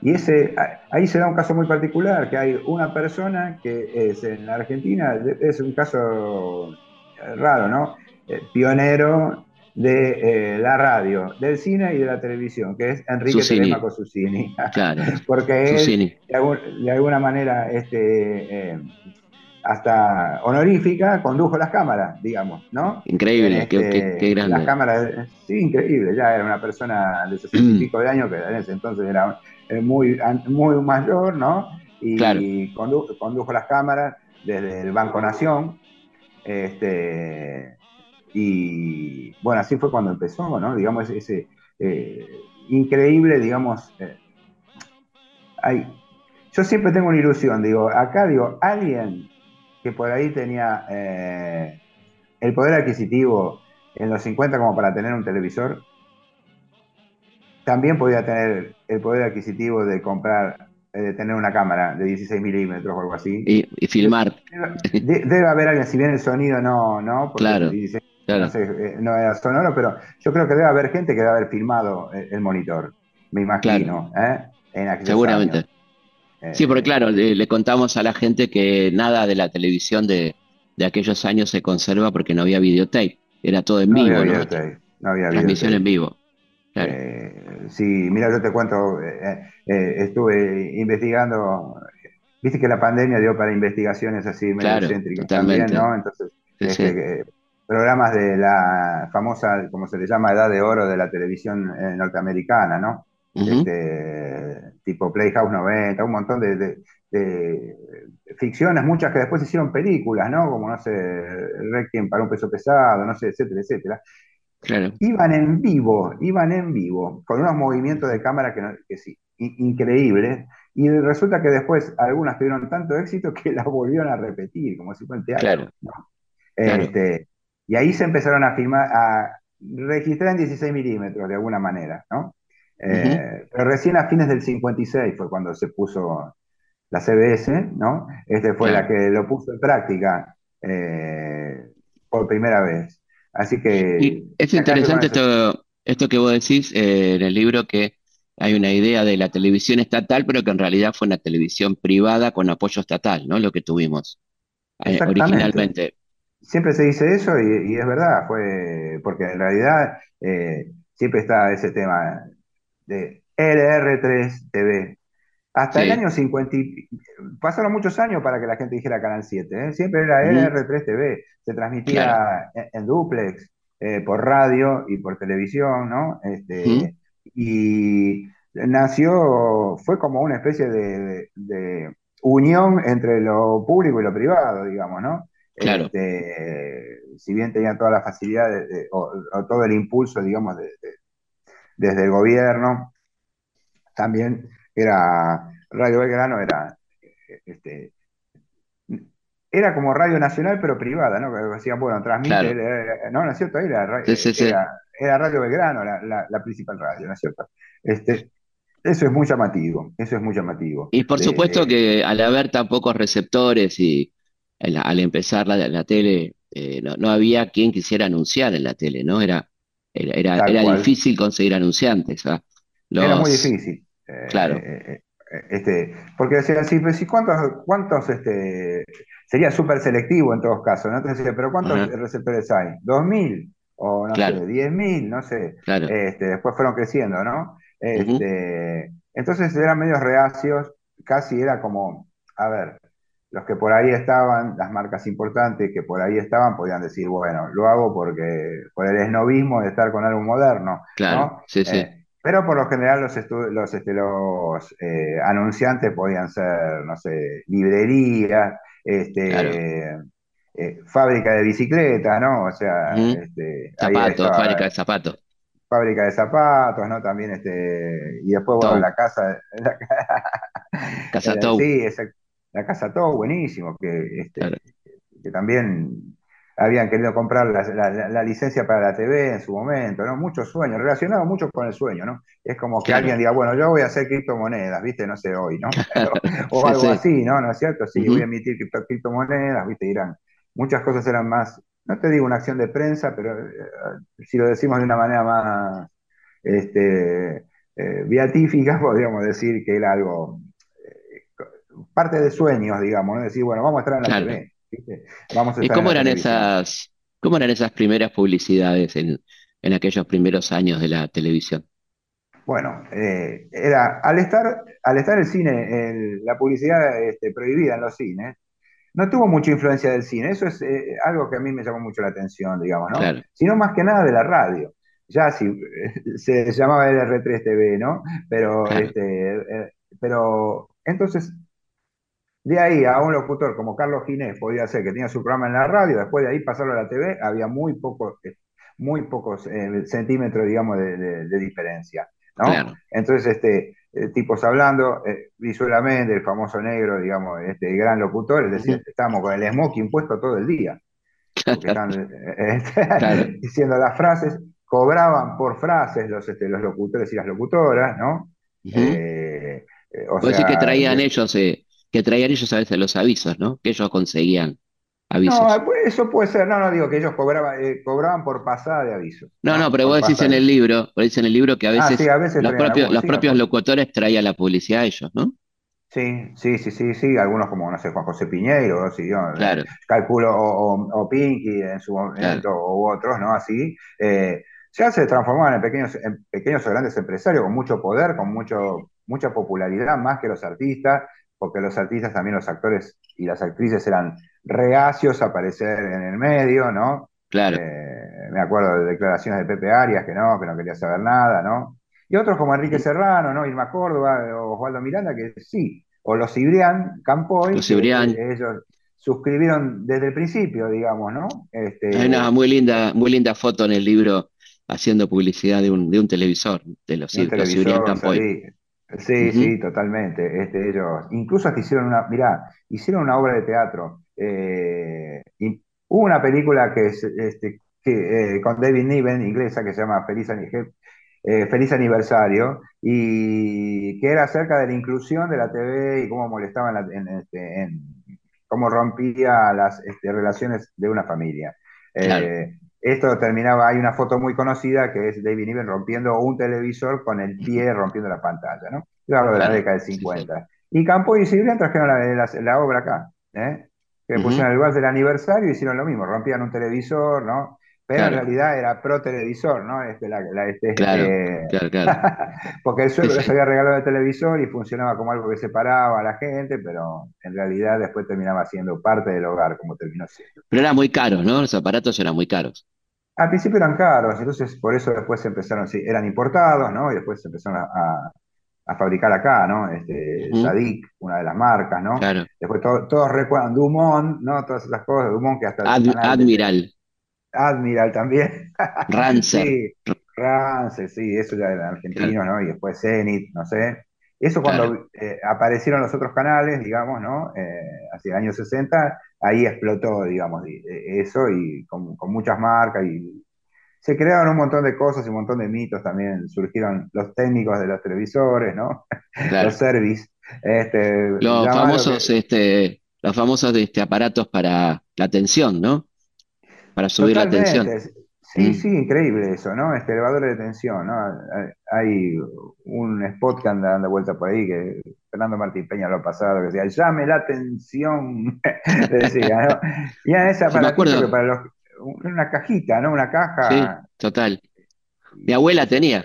y ese, ahí se da un caso muy particular, que hay una persona que es en la Argentina, es un caso raro, ¿no? Pionero de eh, la radio, del cine y de la televisión, que es Enrique Telemaco Susini. Claro. *laughs* Porque él, de, alguna manera, este, eh, hasta honorífica, condujo las cámaras, digamos, ¿no? Increíble, qué, qué, grande. Las cámaras, sí, increíble, ya era una persona de *clears throat* sesenta y pico de años, que en ese entonces era muy, muy mayor, ¿no? Y condujo, las cámaras desde el Banco Nación. Este, y bueno, así fue cuando empezó, ¿no? Digamos, ese eh, increíble, digamos, eh, hay, yo siempre tengo una ilusión, digo, acá digo, alguien que por ahí tenía eh, el poder adquisitivo en los 50 como para tener un televisor, también podía tener el poder adquisitivo de comprar, eh, de tener una cámara de 16 milímetros o algo así. Y, filmar. Debe, haber alguien, si bien el sonido no, no, claro, eh, No, era sonoro, pero yo creo que debe haber gente que debe haber filmado el, monitor, me imagino. ¿eh? Seguramente. sí, porque claro, le, contamos a la gente que nada de la televisión de, aquellos años se conserva porque no había videotape, era todo en vivo. Había ¿no? había Transmisión en vivo. Eh, sí, mira, yo te cuento, eh, eh, estuve investigando, viste que la pandemia dio para investigaciones así medio céntricas también, ¿no? Entonces, este, programas de la famosa, como se le llama, edad de oro de la televisión norteamericana, ¿no? este, tipo Playhouse 90, un montón de, ficciones, muchas que después hicieron películas, ¿no? Como, no sé, Requiem para un peso pesado, no sé, etcétera, etcétera. Iban en vivo, iban en vivo, con unos movimientos de cámara que, sí, increíbles. Y resulta que después algunas tuvieron tanto éxito que *laughs* las volvieron a repetir, como si fuera teatro. Este, y ahí se empezaron a filmar, a registrar en 16 milímetros de alguna manera, ¿no? Eh, pero recién a fines del 56 fue cuando se puso la CBS, ¿no? Este fue la que lo puso en práctica eh, por primera vez. Así que... es interesante esto, esto que vos decís eh, en el libro, que hay una idea de la televisión estatal, pero que en realidad fue una televisión privada con apoyo estatal, ¿no? Lo que tuvimos originalmente. Siempre se dice eso y, es verdad, fue porque en realidad eh, siempre está ese tema de LR3 TV, hasta el año 50, pasaron muchos años para que la gente dijera Canal 7, ¿eh? siempre era LR3 TV, se transmitía en, duplex, eh, por radio y por televisión, ¿no? Este, Y nació, fue como una especie de, unión entre lo público y lo privado, digamos, ¿no? Claro. Este, si bien tenía toda la facilidad o, todo el impulso, digamos, desde el gobierno, también era Radio Belgrano, era este, era como Radio Nacional, pero privada, ¿no? Que decían, bueno, transmite, no, ¿no es cierto? Era, era, Radio Belgrano, la, principal radio, ¿no es cierto? Este, eso es muy llamativo, eso es muy llamativo. Y por supuesto que al haber tan pocos receptores y, al empezar la, la tele, eh, no, había quien quisiera anunciar en la tele, ¿no? Era, era, era, difícil conseguir anunciantes. ¿ah? Era muy difícil. Claro. Eh, eh, este, porque decían, sí, pero ¿cuántos, cuántos este, sería súper selectivo en todos casos, ¿no? Entonces, pero ¿cuántos receptores hay? ¿2.000? O no sé, ¿10.000? No sé. Este, después fueron creciendo, ¿no? Este, Entonces eran medios reacios, casi era como, a ver, los que por ahí estaban, las marcas importantes que por ahí estaban, podían decir, bueno, lo hago porque por el esnovismo de estar con algo moderno. Claro, sí, sí. Eh, pero por lo general los, los, este, los eh, anunciantes podían ser, no sé, librerías, este, eh, fábrica de bicicletas, ¿no? O sea, este, zapatos, fábrica de zapatos. Fábrica de zapatos, ¿no? También, este, y después, bueno, *laughs* la casa. casa Tou. Sí, la casa Tou, buenísimo, que, este, que también habían querido comprar la, licencia para la TV en su momento, ¿no? Muchos sueños, relacionados mucho con el sueño, ¿no? Es como que alguien diga, bueno, yo voy a hacer criptomonedas, ¿viste? No sé, hoy, ¿no? *laughs* o algo así, ¿no? ¿No es cierto? Sí, voy a emitir criptomonedas, ¿viste? Irán. Muchas cosas eran más, no te digo una acción de prensa, pero eh, si lo decimos de una manera más este, eh, beatífica, *laughs* podríamos decir que era algo, parte de sueños, digamos, ¿no? Decir, bueno, vamos a estar en la TV. ¿Y cómo eran esas, cómo eran esas primeras publicidades en, aquellos primeros años de la televisión? Bueno, eh, era al estar, al estar el cine, la publicidad este, prohibida en los cines, no tuvo mucha influencia del cine. Eso es eh, algo que a mí me llamó mucho la atención, digamos, ¿no? Sino más que nada de la radio. Ya si *laughs* se llamaba LR3 TV, ¿no? Pero, este, eh, pero entonces de ahí a un locutor como Carlos Ginés podía ser que tenía su programa en la radio, después de ahí pasarlo a la TV, había muy pocos, eh, muy pocos eh, centímetros, digamos, de, diferencia. ¿no? Entonces, este, eh, tipos hablando visualmente, el famoso negro, digamos, este gran locutor, es decir, estamos con el smoking puesto todo el día. *laughs* diciendo las frases, cobraban por frases los, este, los locutores y las locutoras, ¿no? o sea, que traían ellos que traían ellos a veces los avisos, ¿no? Que ellos conseguían avisos. No, pues, eso puede ser, no, no digo que ellos cobraban, eh, cobraban por pasada de avisos. No, no, pero vos decís en el libro, vos decís en el libro que a ah, veces, los, propios, los propios locutores traían la publicidad a ellos, ¿no? Sí, sí, sí, sí, sí, algunos como, no sé, Juan José Piñeiro, sí, yo, claro. calculo, o, Pinky en su momento, o otros, ¿no? Así, eh, ya se transformaban en pequeños, en pequeños o grandes empresarios con mucho poder, con mucho, mucha popularidad, más que los artistas, porque los artistas, también los actores y las actrices eran reacios a aparecer en el medio, ¿no? Claro. Eh, me acuerdo de declaraciones de Pepe Arias que no, que no quería saber nada, ¿no? Y otros como Enrique Serrano, ¿no? Irma Córdoba o Osvaldo Miranda, que sí, o los Cibrián Campoy, los Cibrián. ellos suscribieron desde el principio, digamos, ¿no? Este, Hay una muy linda, muy linda foto en el libro haciendo publicidad de un, de un televisor, de los, Cibrián Campoy. Sí, sí, totalmente. Este, ellos, incluso hasta hicieron una, mirá, hicieron una obra de teatro. Eh, hubo una película que es este, que, eh, con David Niven, inglesa, que se llama Feliz, eh, Feliz Aniversario, y que era acerca de la inclusión de la TV y cómo molestaba en, este, cómo rompía las este, relaciones de una familia. Esto terminaba, hay una foto muy conocida que es David Niven rompiendo un televisor con el pie rompiendo la pantalla, ¿no? Yo hablo de la década del 50. Y Campo y Silvia trajeron la, obra acá, ¿eh? que pusieron el lugar del aniversario y hicieron lo mismo, rompían un televisor, ¿no? Pero en realidad era pro televisor, ¿no? Este, la, este, claro, este, claro, *laughs* porque el suelo se había regalado el televisor y funcionaba como algo que separaba a la gente, pero en realidad después terminaba siendo parte del hogar, como terminó siendo. Pero era muy caro, ¿no? Los aparatos eran muy caros. Al principio eran caros, entonces por eso después se empezaron, sí, eran importados, ¿no? Y después se empezaron a, fabricar acá, ¿no? Este, Sadik, una de las marcas, ¿no? Claro. Después todos recuerdan Dumont, ¿no? Todas esas cosas, Dumont que hasta... Admiral. Admiral también. *laughs* Rancer. sí, sí, eso ya era argentino, ¿no? Y después Zenit, no sé. Eso cuando eh, aparecieron los otros canales, digamos, ¿no? Eh, hacia el año 60, ahí explotó, digamos, e, eso y con, muchas marcas y se crearon un montón de cosas y un montón de mitos también. Surgieron los técnicos de los televisores, ¿no? *laughs* los service. Este, los famosos este, los famosos este, aparatos para la tensión, ¿no? Para subir la tensión. Sí, mm. sí, increíble eso, ¿no? Este elevador de tensión, ¿no? Hay un spot que anda dando vuelta por ahí que Fernando Martín Peña lo ha pasado, que decía, llame la atención, *laughs* decía, ¿no? Y en esa para que para los, una cajita, ¿no? Una caja. Sí, total. Mi abuela tenía.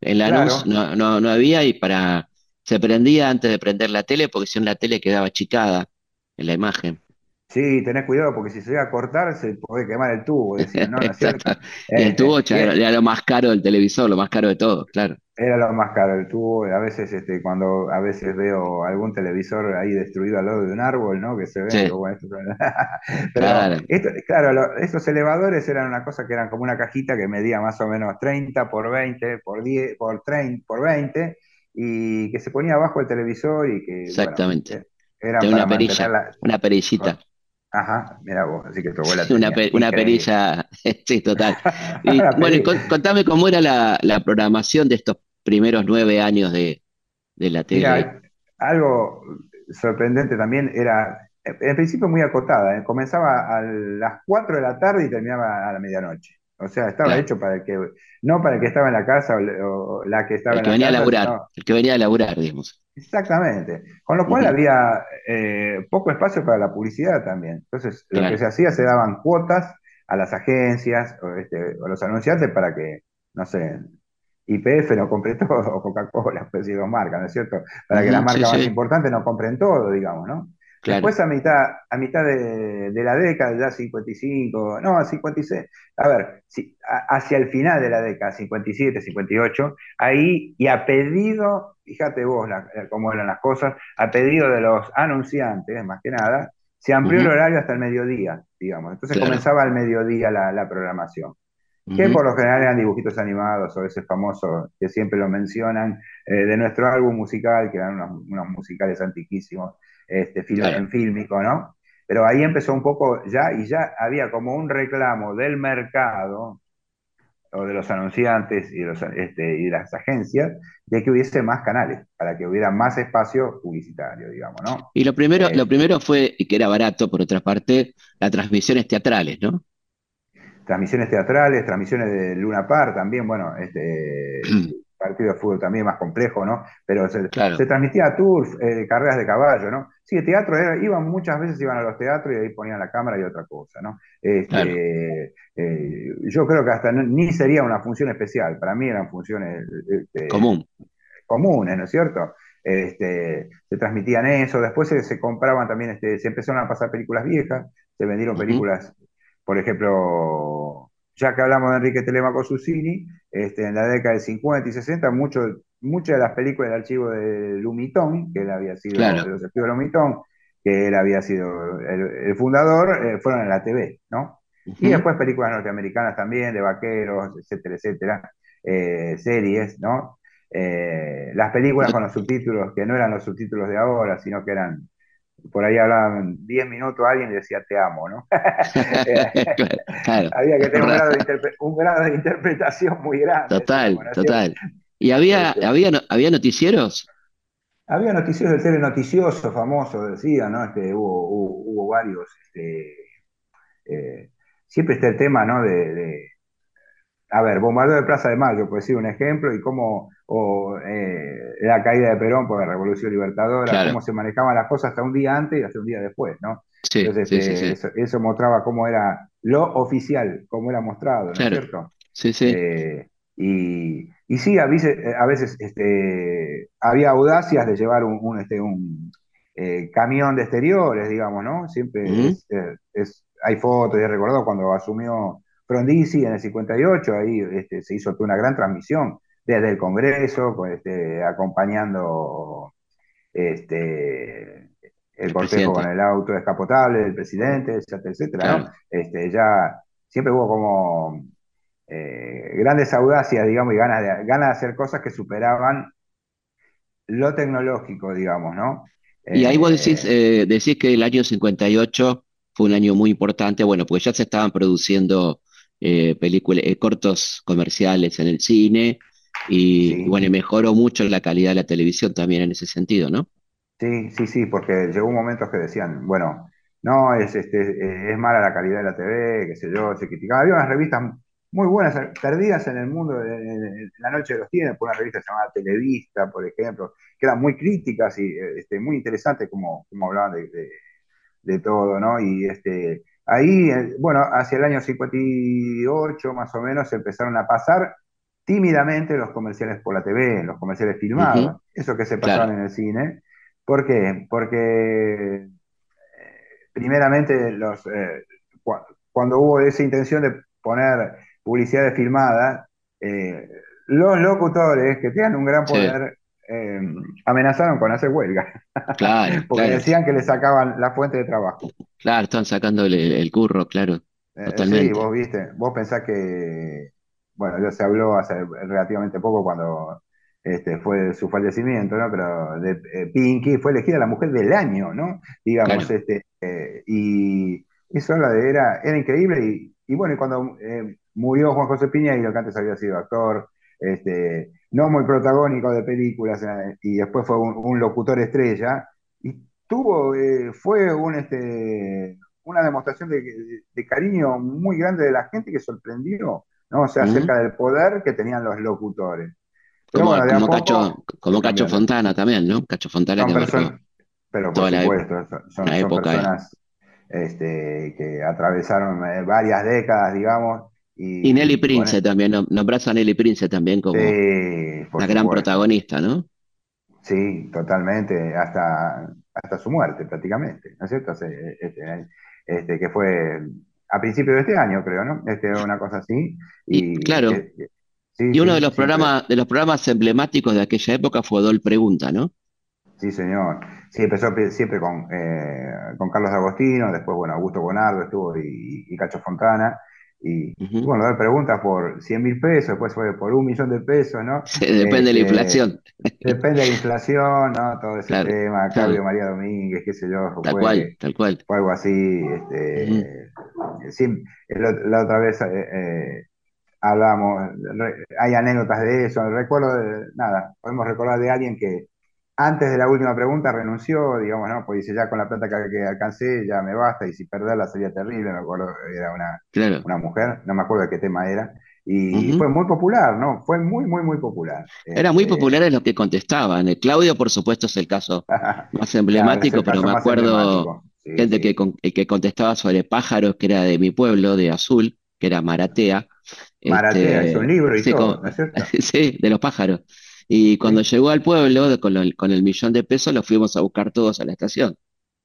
En la luz no, no, no había y para se prendía antes de prender la tele porque si no la tele quedaba achicada en la imagen. Sí, tenés cuidado porque si se iba a cortar se puede quemar el tubo, decía, ¿no? es cierto? *laughs* el este, tubo era, lo más caro del televisor, lo más caro de todo, claro. Era lo más caro el tubo. A veces, este, cuando a veces veo algún televisor ahí destruido al lado de un árbol, ¿no? Que se ve. *laughs* Pero claro, esto, claro estos elevadores eran una cosa que eran como una cajita que medía más o menos 30 por 20 por 10 por 30 por 20 y que se ponía abajo el televisor y que. Exactamente. era una perilla, una perillita. Ajá, mira vos, así que tu abuela *laughs* Una, una perilla, *laughs* sí, total. *laughs* Y, bueno, contame cómo era la, programación de estos primeros nueve años de, la tele. Mira, algo sorprendente también era, en principio muy acotada, ¿eh? comenzaba a las 4 de la tarde y terminaba a la medianoche. O sea, estaba hecho para el que, no para el que estaba en la casa o, la que estaba el en que venía a laburar, el que venía a laburar, digamos. Exactamente. Con lo cual había eh, poco espacio para la publicidad también. Entonces, lo que se hacía, se daban cuotas a las agencias o, este, o los anunciantes para que, no sé, IPF no compre *laughs* todo, o Coca-Cola, pues dos marcas, ¿no es cierto? Para que las marcas más importantes no compren todo, digamos, ¿no? Después a mitad, a mitad de, la década, ya 55, no, 56, a ver, si, hacia el final de la década, 57, 58, ahí y a pedido, fíjate vos cómo eran las cosas, a pedido de los anunciantes, más que nada, se amplió el horario hasta el mediodía, digamos. Entonces comenzaba al mediodía la, programación. Que por lo general eran dibujitos animados o ese famoso que siempre lo mencionan, eh, de nuestro álbum musical, que eran unos musicales antiquísimos este, en fílmico, ¿no? Pero ahí empezó un poco ya, y ya había como un reclamo del mercado, o de los anunciantes y, los, este, y de las agencias, de que hubiese más canales, para que hubiera más espacio publicitario, digamos, ¿no? Y lo primero, lo eh, primero fue, y que era barato, por otra parte, las transmisiones teatrales, ¿no? Transmisiones teatrales, transmisiones de Luna Par también, bueno, este, *clears throat* partido de fútbol también más complejo, ¿no? Pero se, transmitía tours, eh, carreras de caballo, ¿no? Sí, el teatro, era, iban muchas veces, iban a los teatros y ahí ponían la cámara y otra cosa, ¿no? Este, eh, yo creo que hasta ni sería una función especial, para mí eran funciones este, Común. comunes, ¿no es cierto? Este, se transmitían eso, después se, compraban también, este, se empezaron a pasar películas viejas, se vendieron películas, por ejemplo, ya que hablamos de Enrique Telemaco Susini, este, en la década del 50 y 60, muchas de las películas del archivo de Lumitón, que él había sido de los archivos de Lumitón, que él había sido el, fundador, eh, fueron en la TV, ¿no? Y después películas norteamericanas también, de vaqueros, etcétera, etcétera, eh, series, ¿no? Eh, las películas con los subtítulos, que no eran los subtítulos de ahora, sino que eran por ahí hablaban 10 minutos alguien y decía te amo, ¿no? *laughs* *laughs* Había que tener un grado, de interpretación muy grande. Total, total. ¿Y había, este, había, había noticieros? Había noticieros del telenoticioso famoso, decía, ¿no? Este, hubo, hubo, varios. Este, eh, siempre está el tema, ¿no? de a ver, bombardeo de Plaza de Mayo, por decir un ejemplo, y cómo o, eh, la caída de Perón por la Revolución Libertadora, cómo se manejaban las cosas hasta un día antes y hasta un día después, ¿no? Sí, Entonces, eh, Eso, mostraba cómo era lo oficial, cómo era mostrado, ¿no es cierto? Sí, sí. Eh, y, y, sí, a veces, a veces este, había audacias de llevar un, este, un camión de exteriores, digamos, ¿no? Siempre es, hay fotos, he recordado cuando asumió Frondizi en el 58, ahí este, se hizo una gran transmisión desde el Congreso, este, acompañando este, el, cortejo con el auto descapotable del presidente, etcétera, etcétera. Este, ya siempre hubo como eh, grandes audacias, digamos, y ganas de, ganas de hacer cosas que superaban lo tecnológico, digamos, ¿no? Y ahí vos decís, eh, eh, decís que el año 58 fue un año muy importante, bueno, porque ya se estaban produciendo películas, cortos comerciales en el cine y bueno, mejoró mucho la calidad de la televisión también en ese sentido, ¿no? Sí, sí, sí, porque llegó un momento que decían, bueno, no, es, este, es mala la calidad de la TV, qué sé yo, se criticaba. Había unas revistas muy buenas, perdidas en el mundo, en, la noche de los tiempos, una revista llamada Televista, por ejemplo, que eran muy críticas y este, muy interesantes como, como hablaban de, de, todo, ¿no? Y este, ahí, eh, bueno, hacia el año 58 más o menos se empezaron a pasar tímidamente los comerciales por la TV, los comerciales filmados, eso que se pasaban en el cine. ¿Por qué? Porque eh, primeramente los, eh, cuando hubo esa intención de poner publicidades filmadas, eh, los locutores que tenían un gran poder amenazaron con hacer huelga. *laughs* Claro, porque decían que le sacaban la fuente de trabajo. Claro, están sacándole el curro, claro. sí, vos viste, vos pensás que bueno, ya se habló hace relativamente poco cuando este, fue su fallecimiento, ¿no? Pero de, eh, Pinky fue elegida la mujer del año, ¿no? Digamos, este, eh, y eso era, era increíble. Y, bueno, y cuando eh, murió Juan José Piña, y lo que antes había sido actor, este, no muy protagónico de películas, y después fue un, locutor estrella, y tuvo, fue un, este, una demostración de, de, cariño muy grande de la gente que sorprendió ¿no? O sea, acerca del poder que tenían los locutores. como, Cacho, Fontana también, ¿no? Cacho Fontana que Pero por supuesto, son, personas este, que atravesaron eh, varias décadas, digamos. Y, Nelly Prince también, nombras a Nelly Prince también como una gran protagonista, ¿no? Sí, totalmente, hasta, hasta su muerte prácticamente, ¿no es cierto? Este, este, que fue a principios de este año, creo, ¿no? Este, una cosa así. Y, claro. y uno de los programas, de los programas emblemáticos de aquella época fue Dol Pregunta, ¿no? Sí, señor. Sí, empezó siempre con, eh, con Carlos Agostino, después, bueno, Augusto Bonardo estuvo y, Cacho Fontana. Y, bueno, dar preguntas por 100 mil pesos, después fue por un millón de pesos, ¿no? *laughs* depende de la este, inflación. Depende de la inflación, ¿no? Todo ese tema, Claudio María Domínguez, qué sé yo. Tal cual, tal cual. Fue algo así. Este, la, otra vez eh, eh, hablamos, hay anécdotas de eso. Recuerdo, de, nada, podemos recordar de alguien que antes de la última pregunta renunció, digamos, ¿no? Pues dice, ya con la plata que, alcancé, ya me basta, y si perderla sería terrible, me acuerdo, era una, una mujer, no me acuerdo de qué tema era, y fue muy popular, ¿no? Fue muy, muy, muy popular. Era muy este, popular en lo que contestaban. Claudio, por supuesto, es el caso *laughs* más emblemático, pero me acuerdo gente Que, que contestaba sobre pájaros, que era de mi pueblo, de Azul, que era Maratea. Maratea, es un libro y todo, ¿no es cierto? *laughs* sí, de los pájaros. Y cuando llegó al pueblo, con, el millón de pesos, lo fuimos a buscar todos a la estación.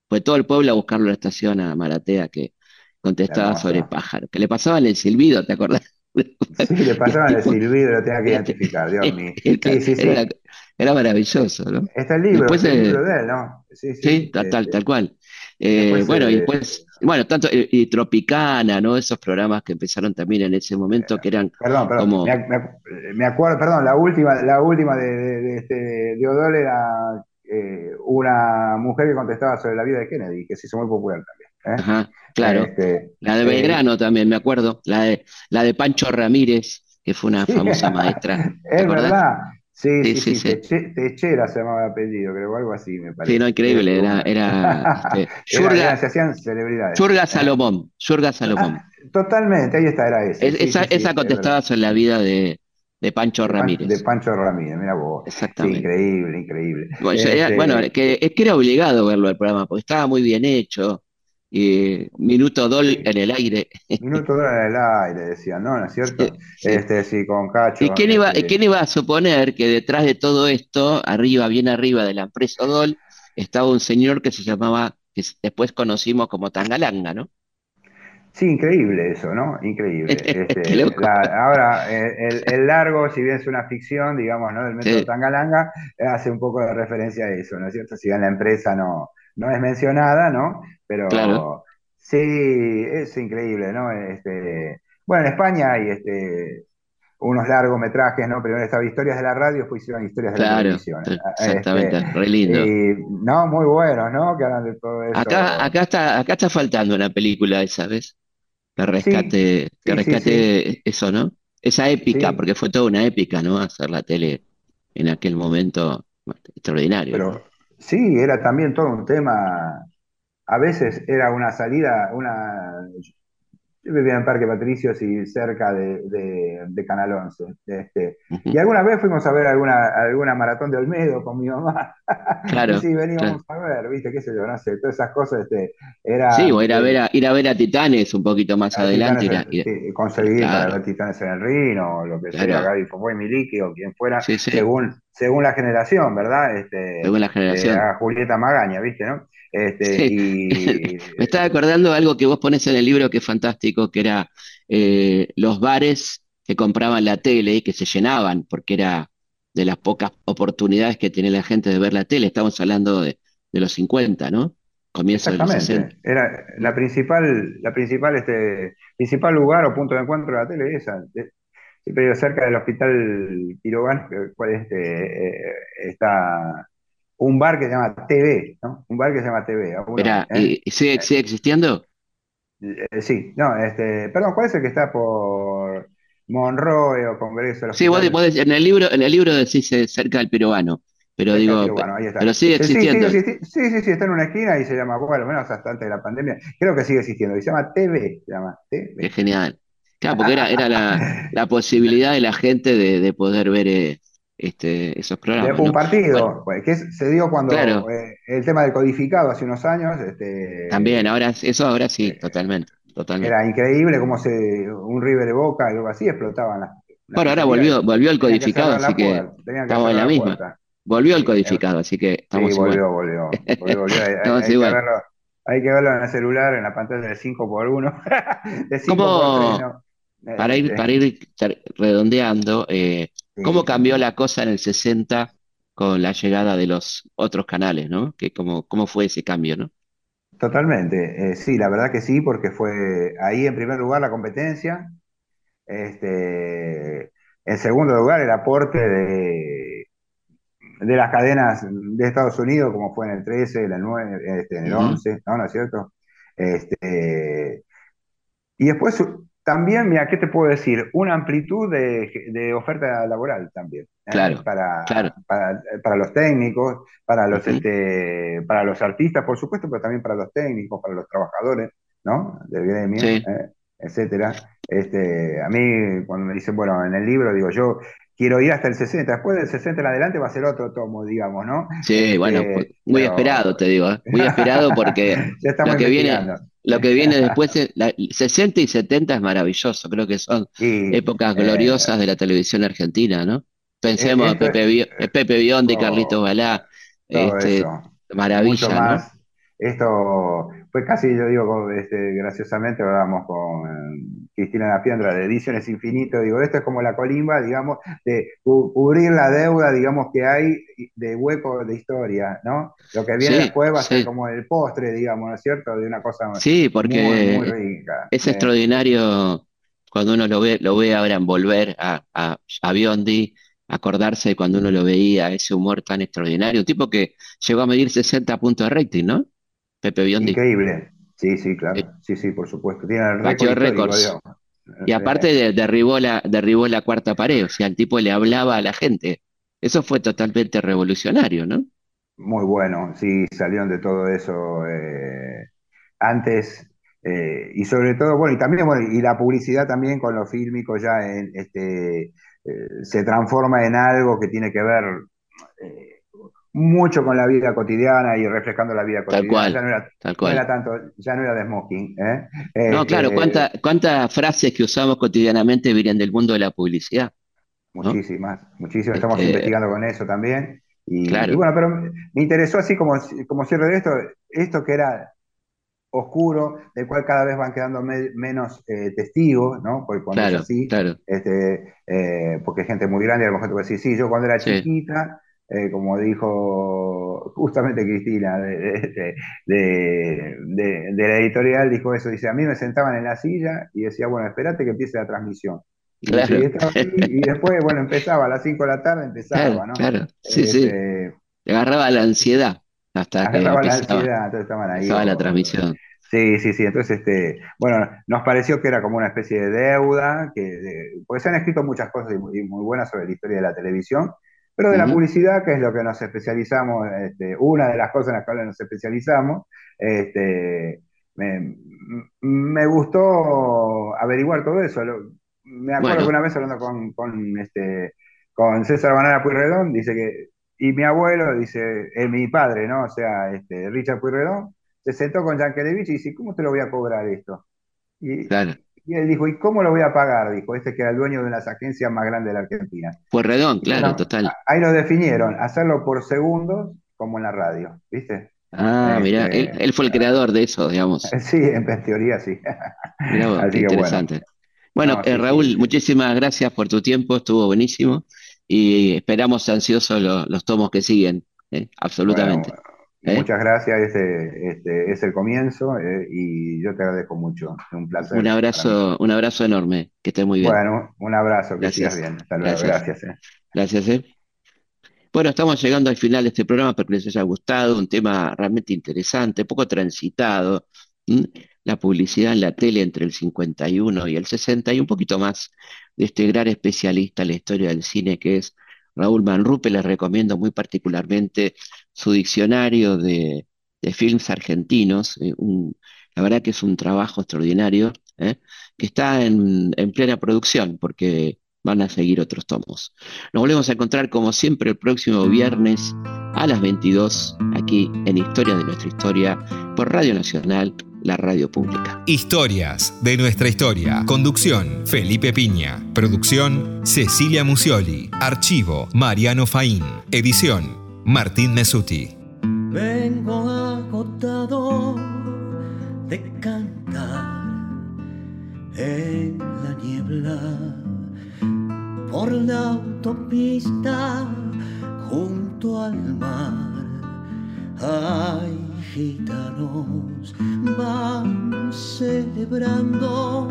Fue todo el pueblo a buscarlo a la estación a Maratea, que contestaba sobre pájaros, que le pasaban el silbido, ¿te acordás? *laughs* Sí, le pasaban el silbido, lo tenía que identificar, Dios mío. Sí, sí, sí. Era, maravilloso, ¿no? Está el libro, el libro de él, ¿no? Sí, sí, tal, tal, tal cual. Eh, bueno, y después, bueno, tanto y, Tropicana, ¿no? Esos programas que empezaron también en ese momento que eran perdón, perdón, como... me, acuerdo, perdón, la última, la última de, de, este, de Odol era eh, una mujer que contestaba sobre la vida de Kennedy, que se hizo muy popular también. ¿eh? Ajá, claro. Este, la de Belgrano también, me acuerdo. La de, la de Pancho Ramírez, que fue una famosa maestra. *laughs* es verdad. Sí, sí, sí, Techera se llamaba el apellido, creo, algo así, me parece. Sí, no, increíble, era, era, *laughs* este, se hacían celebridades. Salomón, Churga Salomón. Ah, totalmente, ahí está, era ese. esa, esa contestaba sobre la vida de, de Pancho Ramírez. De Pancho Ramírez, mira vos. Exactamente. increíble, increíble. Bueno, este, que, es que era obligado verlo el programa, porque estaba muy bien hecho, y Minuto Dol en el aire. *laughs* Minuto Dol en el aire, decía, ¿no? ¿No es cierto? *laughs* Este, sí, con Cacho. ¿Y quién iba, este, iba a suponer que detrás de todo esto, arriba, bien arriba de la empresa Dol, estaba un señor que se llamaba, que después conocimos como Tangalanga, ¿no? Sí, increíble eso, ¿no? Increíble. *laughs* Este, ahora, el, largo, si bien es una ficción, digamos, ¿no? Del método Tangalanga, hace un poco de referencia a eso, ¿no es cierto? Si bien la empresa no, no es mencionada, ¿no? Pero sí, es increíble, ¿no? Este, bueno, en España hay este, unos largometrajes, ¿no? Primero estaba Historias de la Radio, después hicieron Historias de la Televisión. Exactamente, este, re lindo. no, muy buenos, ¿no? Que hablan de todo eso. Acá, acá, está, acá está faltando una película esa, ¿ves? Que rescate, que rescate eso, ¿no? Esa épica, porque fue toda una épica, ¿no? Hacer la tele en aquel momento extraordinario. Pero, Sí, era también todo un tema. A veces era una salida, una, yo vivía en Parque Patricios y cerca de, Canal 11. Este, y alguna vez fuimos a ver alguna, alguna maratón de Olmedo con mi mamá. Claro. *laughs* y sí, veníamos a ver, viste, qué sé yo, no sé, todas esas cosas. Este, era, sí, o ir a, ver a, ir a ver a Titanes un poquito más adelante. conseguir para ver Titanes en el Ring o lo que sea, Gaby Fofoy Miliki o quien fuera, según según la generación, ¿verdad? Este, según la generación. a Julieta Magaña, ¿viste, no? Este, *laughs* Me estaba acordando algo que vos pones en el libro que es fantástico, que era eh, los bares que compraban la tele y que se llenaban, porque era de las pocas oportunidades que tiene la gente de ver la tele. Estamos hablando de, los 50, ¿no? Comienzo de los 60. Era la principal, la principal, este, principal lugar o punto de encuentro de la tele esa. Siempre cerca del hospital Quirogan, este, eh, está un bar que se llama TV, ¿no? Un bar que se llama TV. ¿eh? ¿sigue, ¿sigue, existiendo? Eh, sí, no, este, perdón, ¿cuál es el que está por Monroe o Congreso? Sí, vos, en el libro, en el libro decís eh, cerca del peruano, pero digo, pero sigue existiendo. Sí, sí, sí, sí, está en una esquina y se llama, bueno, menos hasta antes de la pandemia, creo que sigue existiendo, y se llama TV, se llama TV. Es genial. Claro, porque era, era la, la posibilidad de la gente de, de poder ver este, esos programas. Un partido, pues, que se dio cuando eh, el tema del codificado hace unos años. Este, También, ahora eso ahora sí, eh, totalmente, totalmente. Era increíble cómo se, un River de Boca y algo así explotaban las. bueno, ahora volvió, volvió el codificado, así que estamos en la misma. Volvió el codificado, así que estamos sí, volvió, volvió, volvió, volvió. Hay, *laughs* que verlo, hay, que verlo, en el celular, en la pantalla *laughs* de 5x1. de 5 ¿Cómo, Para ir, este. para ir redondeando, eh, ¿Cómo cambió la cosa en el 60 con la llegada de los otros canales, ¿no? Que cómo, cómo fue ese cambio, ¿no? Totalmente, eh, sí, la verdad que sí, porque fue ahí en primer lugar la competencia, este, en segundo lugar el aporte de, de las cadenas de Estados Unidos, como fue en el 13, en el 9, este, en el 11, ¿no? ¿No es cierto? Este, y después también, mira, ¿qué te puedo decir? Una amplitud de, oferta laboral también. ¿eh? Claro, para, Para, los técnicos, para los, este, para los artistas, por supuesto, pero también para los técnicos, para los trabajadores, ¿no? Del gremio, ¿eh? etcétera. Este, a mí, cuando me dicen, bueno, en el libro, digo, yo quiero ir hasta el 60, después del 60 en adelante va a ser otro tomo, digamos, ¿no? Sí, bueno, este, muy esperado, te digo, ¿eh? muy esperado porque *laughs* lo que viene lo que viene *laughs* después, es, la, 60 y 70 es maravilloso, creo que son épocas eh, gloriosas de la televisión argentina, ¿no? Pensemos en Pepe, Pepe Biondi, Carlitos Balá, este, maravilla, ¿no? Esto fue casi, yo digo, este, graciosamente hablábamos con eh, Cristina Napiandra de Ediciones Infinito, digo, esto es como la colimba, digamos, de cubrir la deuda, digamos, que hay de hueco de historia, ¿no? Lo que viene después va a ser como el postre, digamos, ¿no es cierto? De una cosa sí, porque muy, rica. Es eh. extraordinario cuando uno lo ve, lo ve ahora envolver a, a, a Biondi, acordarse de cuando uno lo veía, ese humor tan extraordinario, un tipo que llegó a medir 60 puntos de rating, ¿no? Pepe Biondi. Increíble. Sí, sí, claro. Sí, sí, por supuesto. Tiene el récord Y aparte derribó, la, derribó la cuarta pared, o sea, el tipo le hablaba a la gente. Eso fue totalmente revolucionario, ¿no? Muy bueno, sí, salieron de todo eso eh, antes eh, y sobre todo, bueno, y también, bueno, y la publicidad también con los fílmicos ya en, este, eh, se transforma en algo que tiene que ver mucho con la vida cotidiana y refrescando la vida cotidiana. Tal cual, ya no era, tal cual. No era tanto, ya no era de smoking. ¿eh? No, claro, este, ¿cuántas frases que usamos cotidianamente vienen del mundo de la publicidad? Muchísimas, muchísimas. Estamos este, investigando con eso también. Y, bueno, pero me interesó así como, como cierre de esto, esto que era oscuro, del cual cada vez van quedando menos eh, testigos, ¿no? Porque cuando es así, este, eh, porque gente muy grande, a lo mejor te puede decir, sí, yo cuando era chiquita eh, como dijo justamente Cristina de, la editorial, dijo eso, dice, a mí me sentaban en la silla y decía, bueno, espérate que empiece la transmisión. Y, después, bueno, empezaba a las 5 de la tarde, empezaba, ¿no? Claro, sí, sí. Este, agarraba la ansiedad hasta agarraba la ansiedad, entonces estaban ahí. la transmisión. Sí, sí, sí. Entonces, este, bueno, nos pareció que era como una especie de deuda, que, porque se han escrito muchas cosas muy, muy buenas sobre la historia de la televisión, Pero de la publicidad, que es lo que nos especializamos, este, una de las cosas en las cuales nos especializamos, este, me, gustó averiguar todo eso. me acuerdo que una vez hablando con, con, este, con César Banana Puyredón, dice que, y mi abuelo, dice, es mi padre, ¿no? O sea, este, Richard Puyredón, se sentó con Yankelevich y dice, ¿cómo te lo voy a cobrar esto? Y, y él dijo, ¿y cómo lo voy a pagar? Dijo, este que era el dueño de una de las agencias más grandes de la Argentina. Puyredón, claro, total. Ahí lo definieron, hacerlo por segundos como en la radio, ¿viste? Ah, mira, este, él, fue el creador de eso, digamos. *laughs* Sí, en teoría sí. Mirá *laughs* interesante. Bueno, eh, Raúl, muchísimas gracias por tu tiempo, estuvo buenísimo y esperamos ansiosos los, tomos que siguen, eh, absolutamente. ¿Eh? Muchas gracias, este, este, es el comienzo y yo te agradezco mucho, un placer. Un abrazo, un abrazo enorme, que estés muy bien. Bueno, un abrazo, que gracias. bien. Hasta luego, gracias. Gracias. gracias bueno, estamos llegando al final de este programa, espero que les haya gustado, un tema realmente interesante, poco transitado, la publicidad en la tele entre el 51 y el 60 y un poquito más de este gran especialista en la historia del cine que es Raúl Manrupe. Les recomiendo muy particularmente su diccionario de, films argentinos, eh, la verdad que es un trabajo extraordinario, ¿eh? que está en, en plena producción, porque van a seguir otros tomos. Nos volvemos a encontrar como siempre el próximo viernes a las 22 aquí en Historia de nuestra historia por Radio Nacional, la radio pública. Historias de nuestra historia. Conducción Felipe Piña. Producción Cecilia Musioli. Archivo Mariano Faín. Edición Martín Mesuti. Vengo agotado de cantar en la niebla por la autopista junto al mar. Hay gitanos van celebrando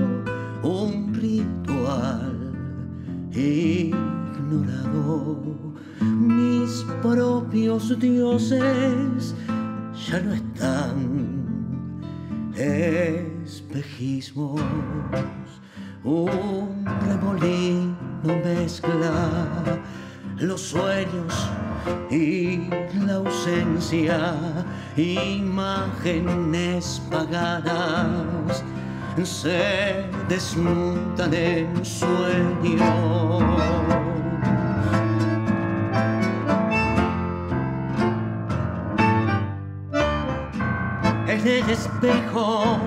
un ritual ignorado. Propios dioses ya no están espejismos un remolino mezcla los sueños y la ausencia, imágenes pagadas se desmontan en sueños. En el espejo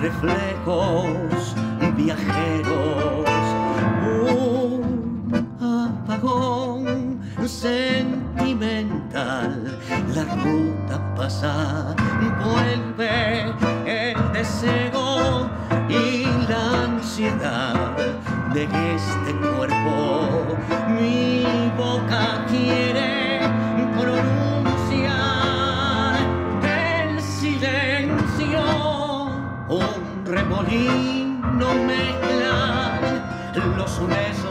reflejos viajeros, un apagón sentimental, la ruta pasa, vuelve el deseo y la ansiedad de este cuerpo, mi boca quiere un remolino no mezclan los besos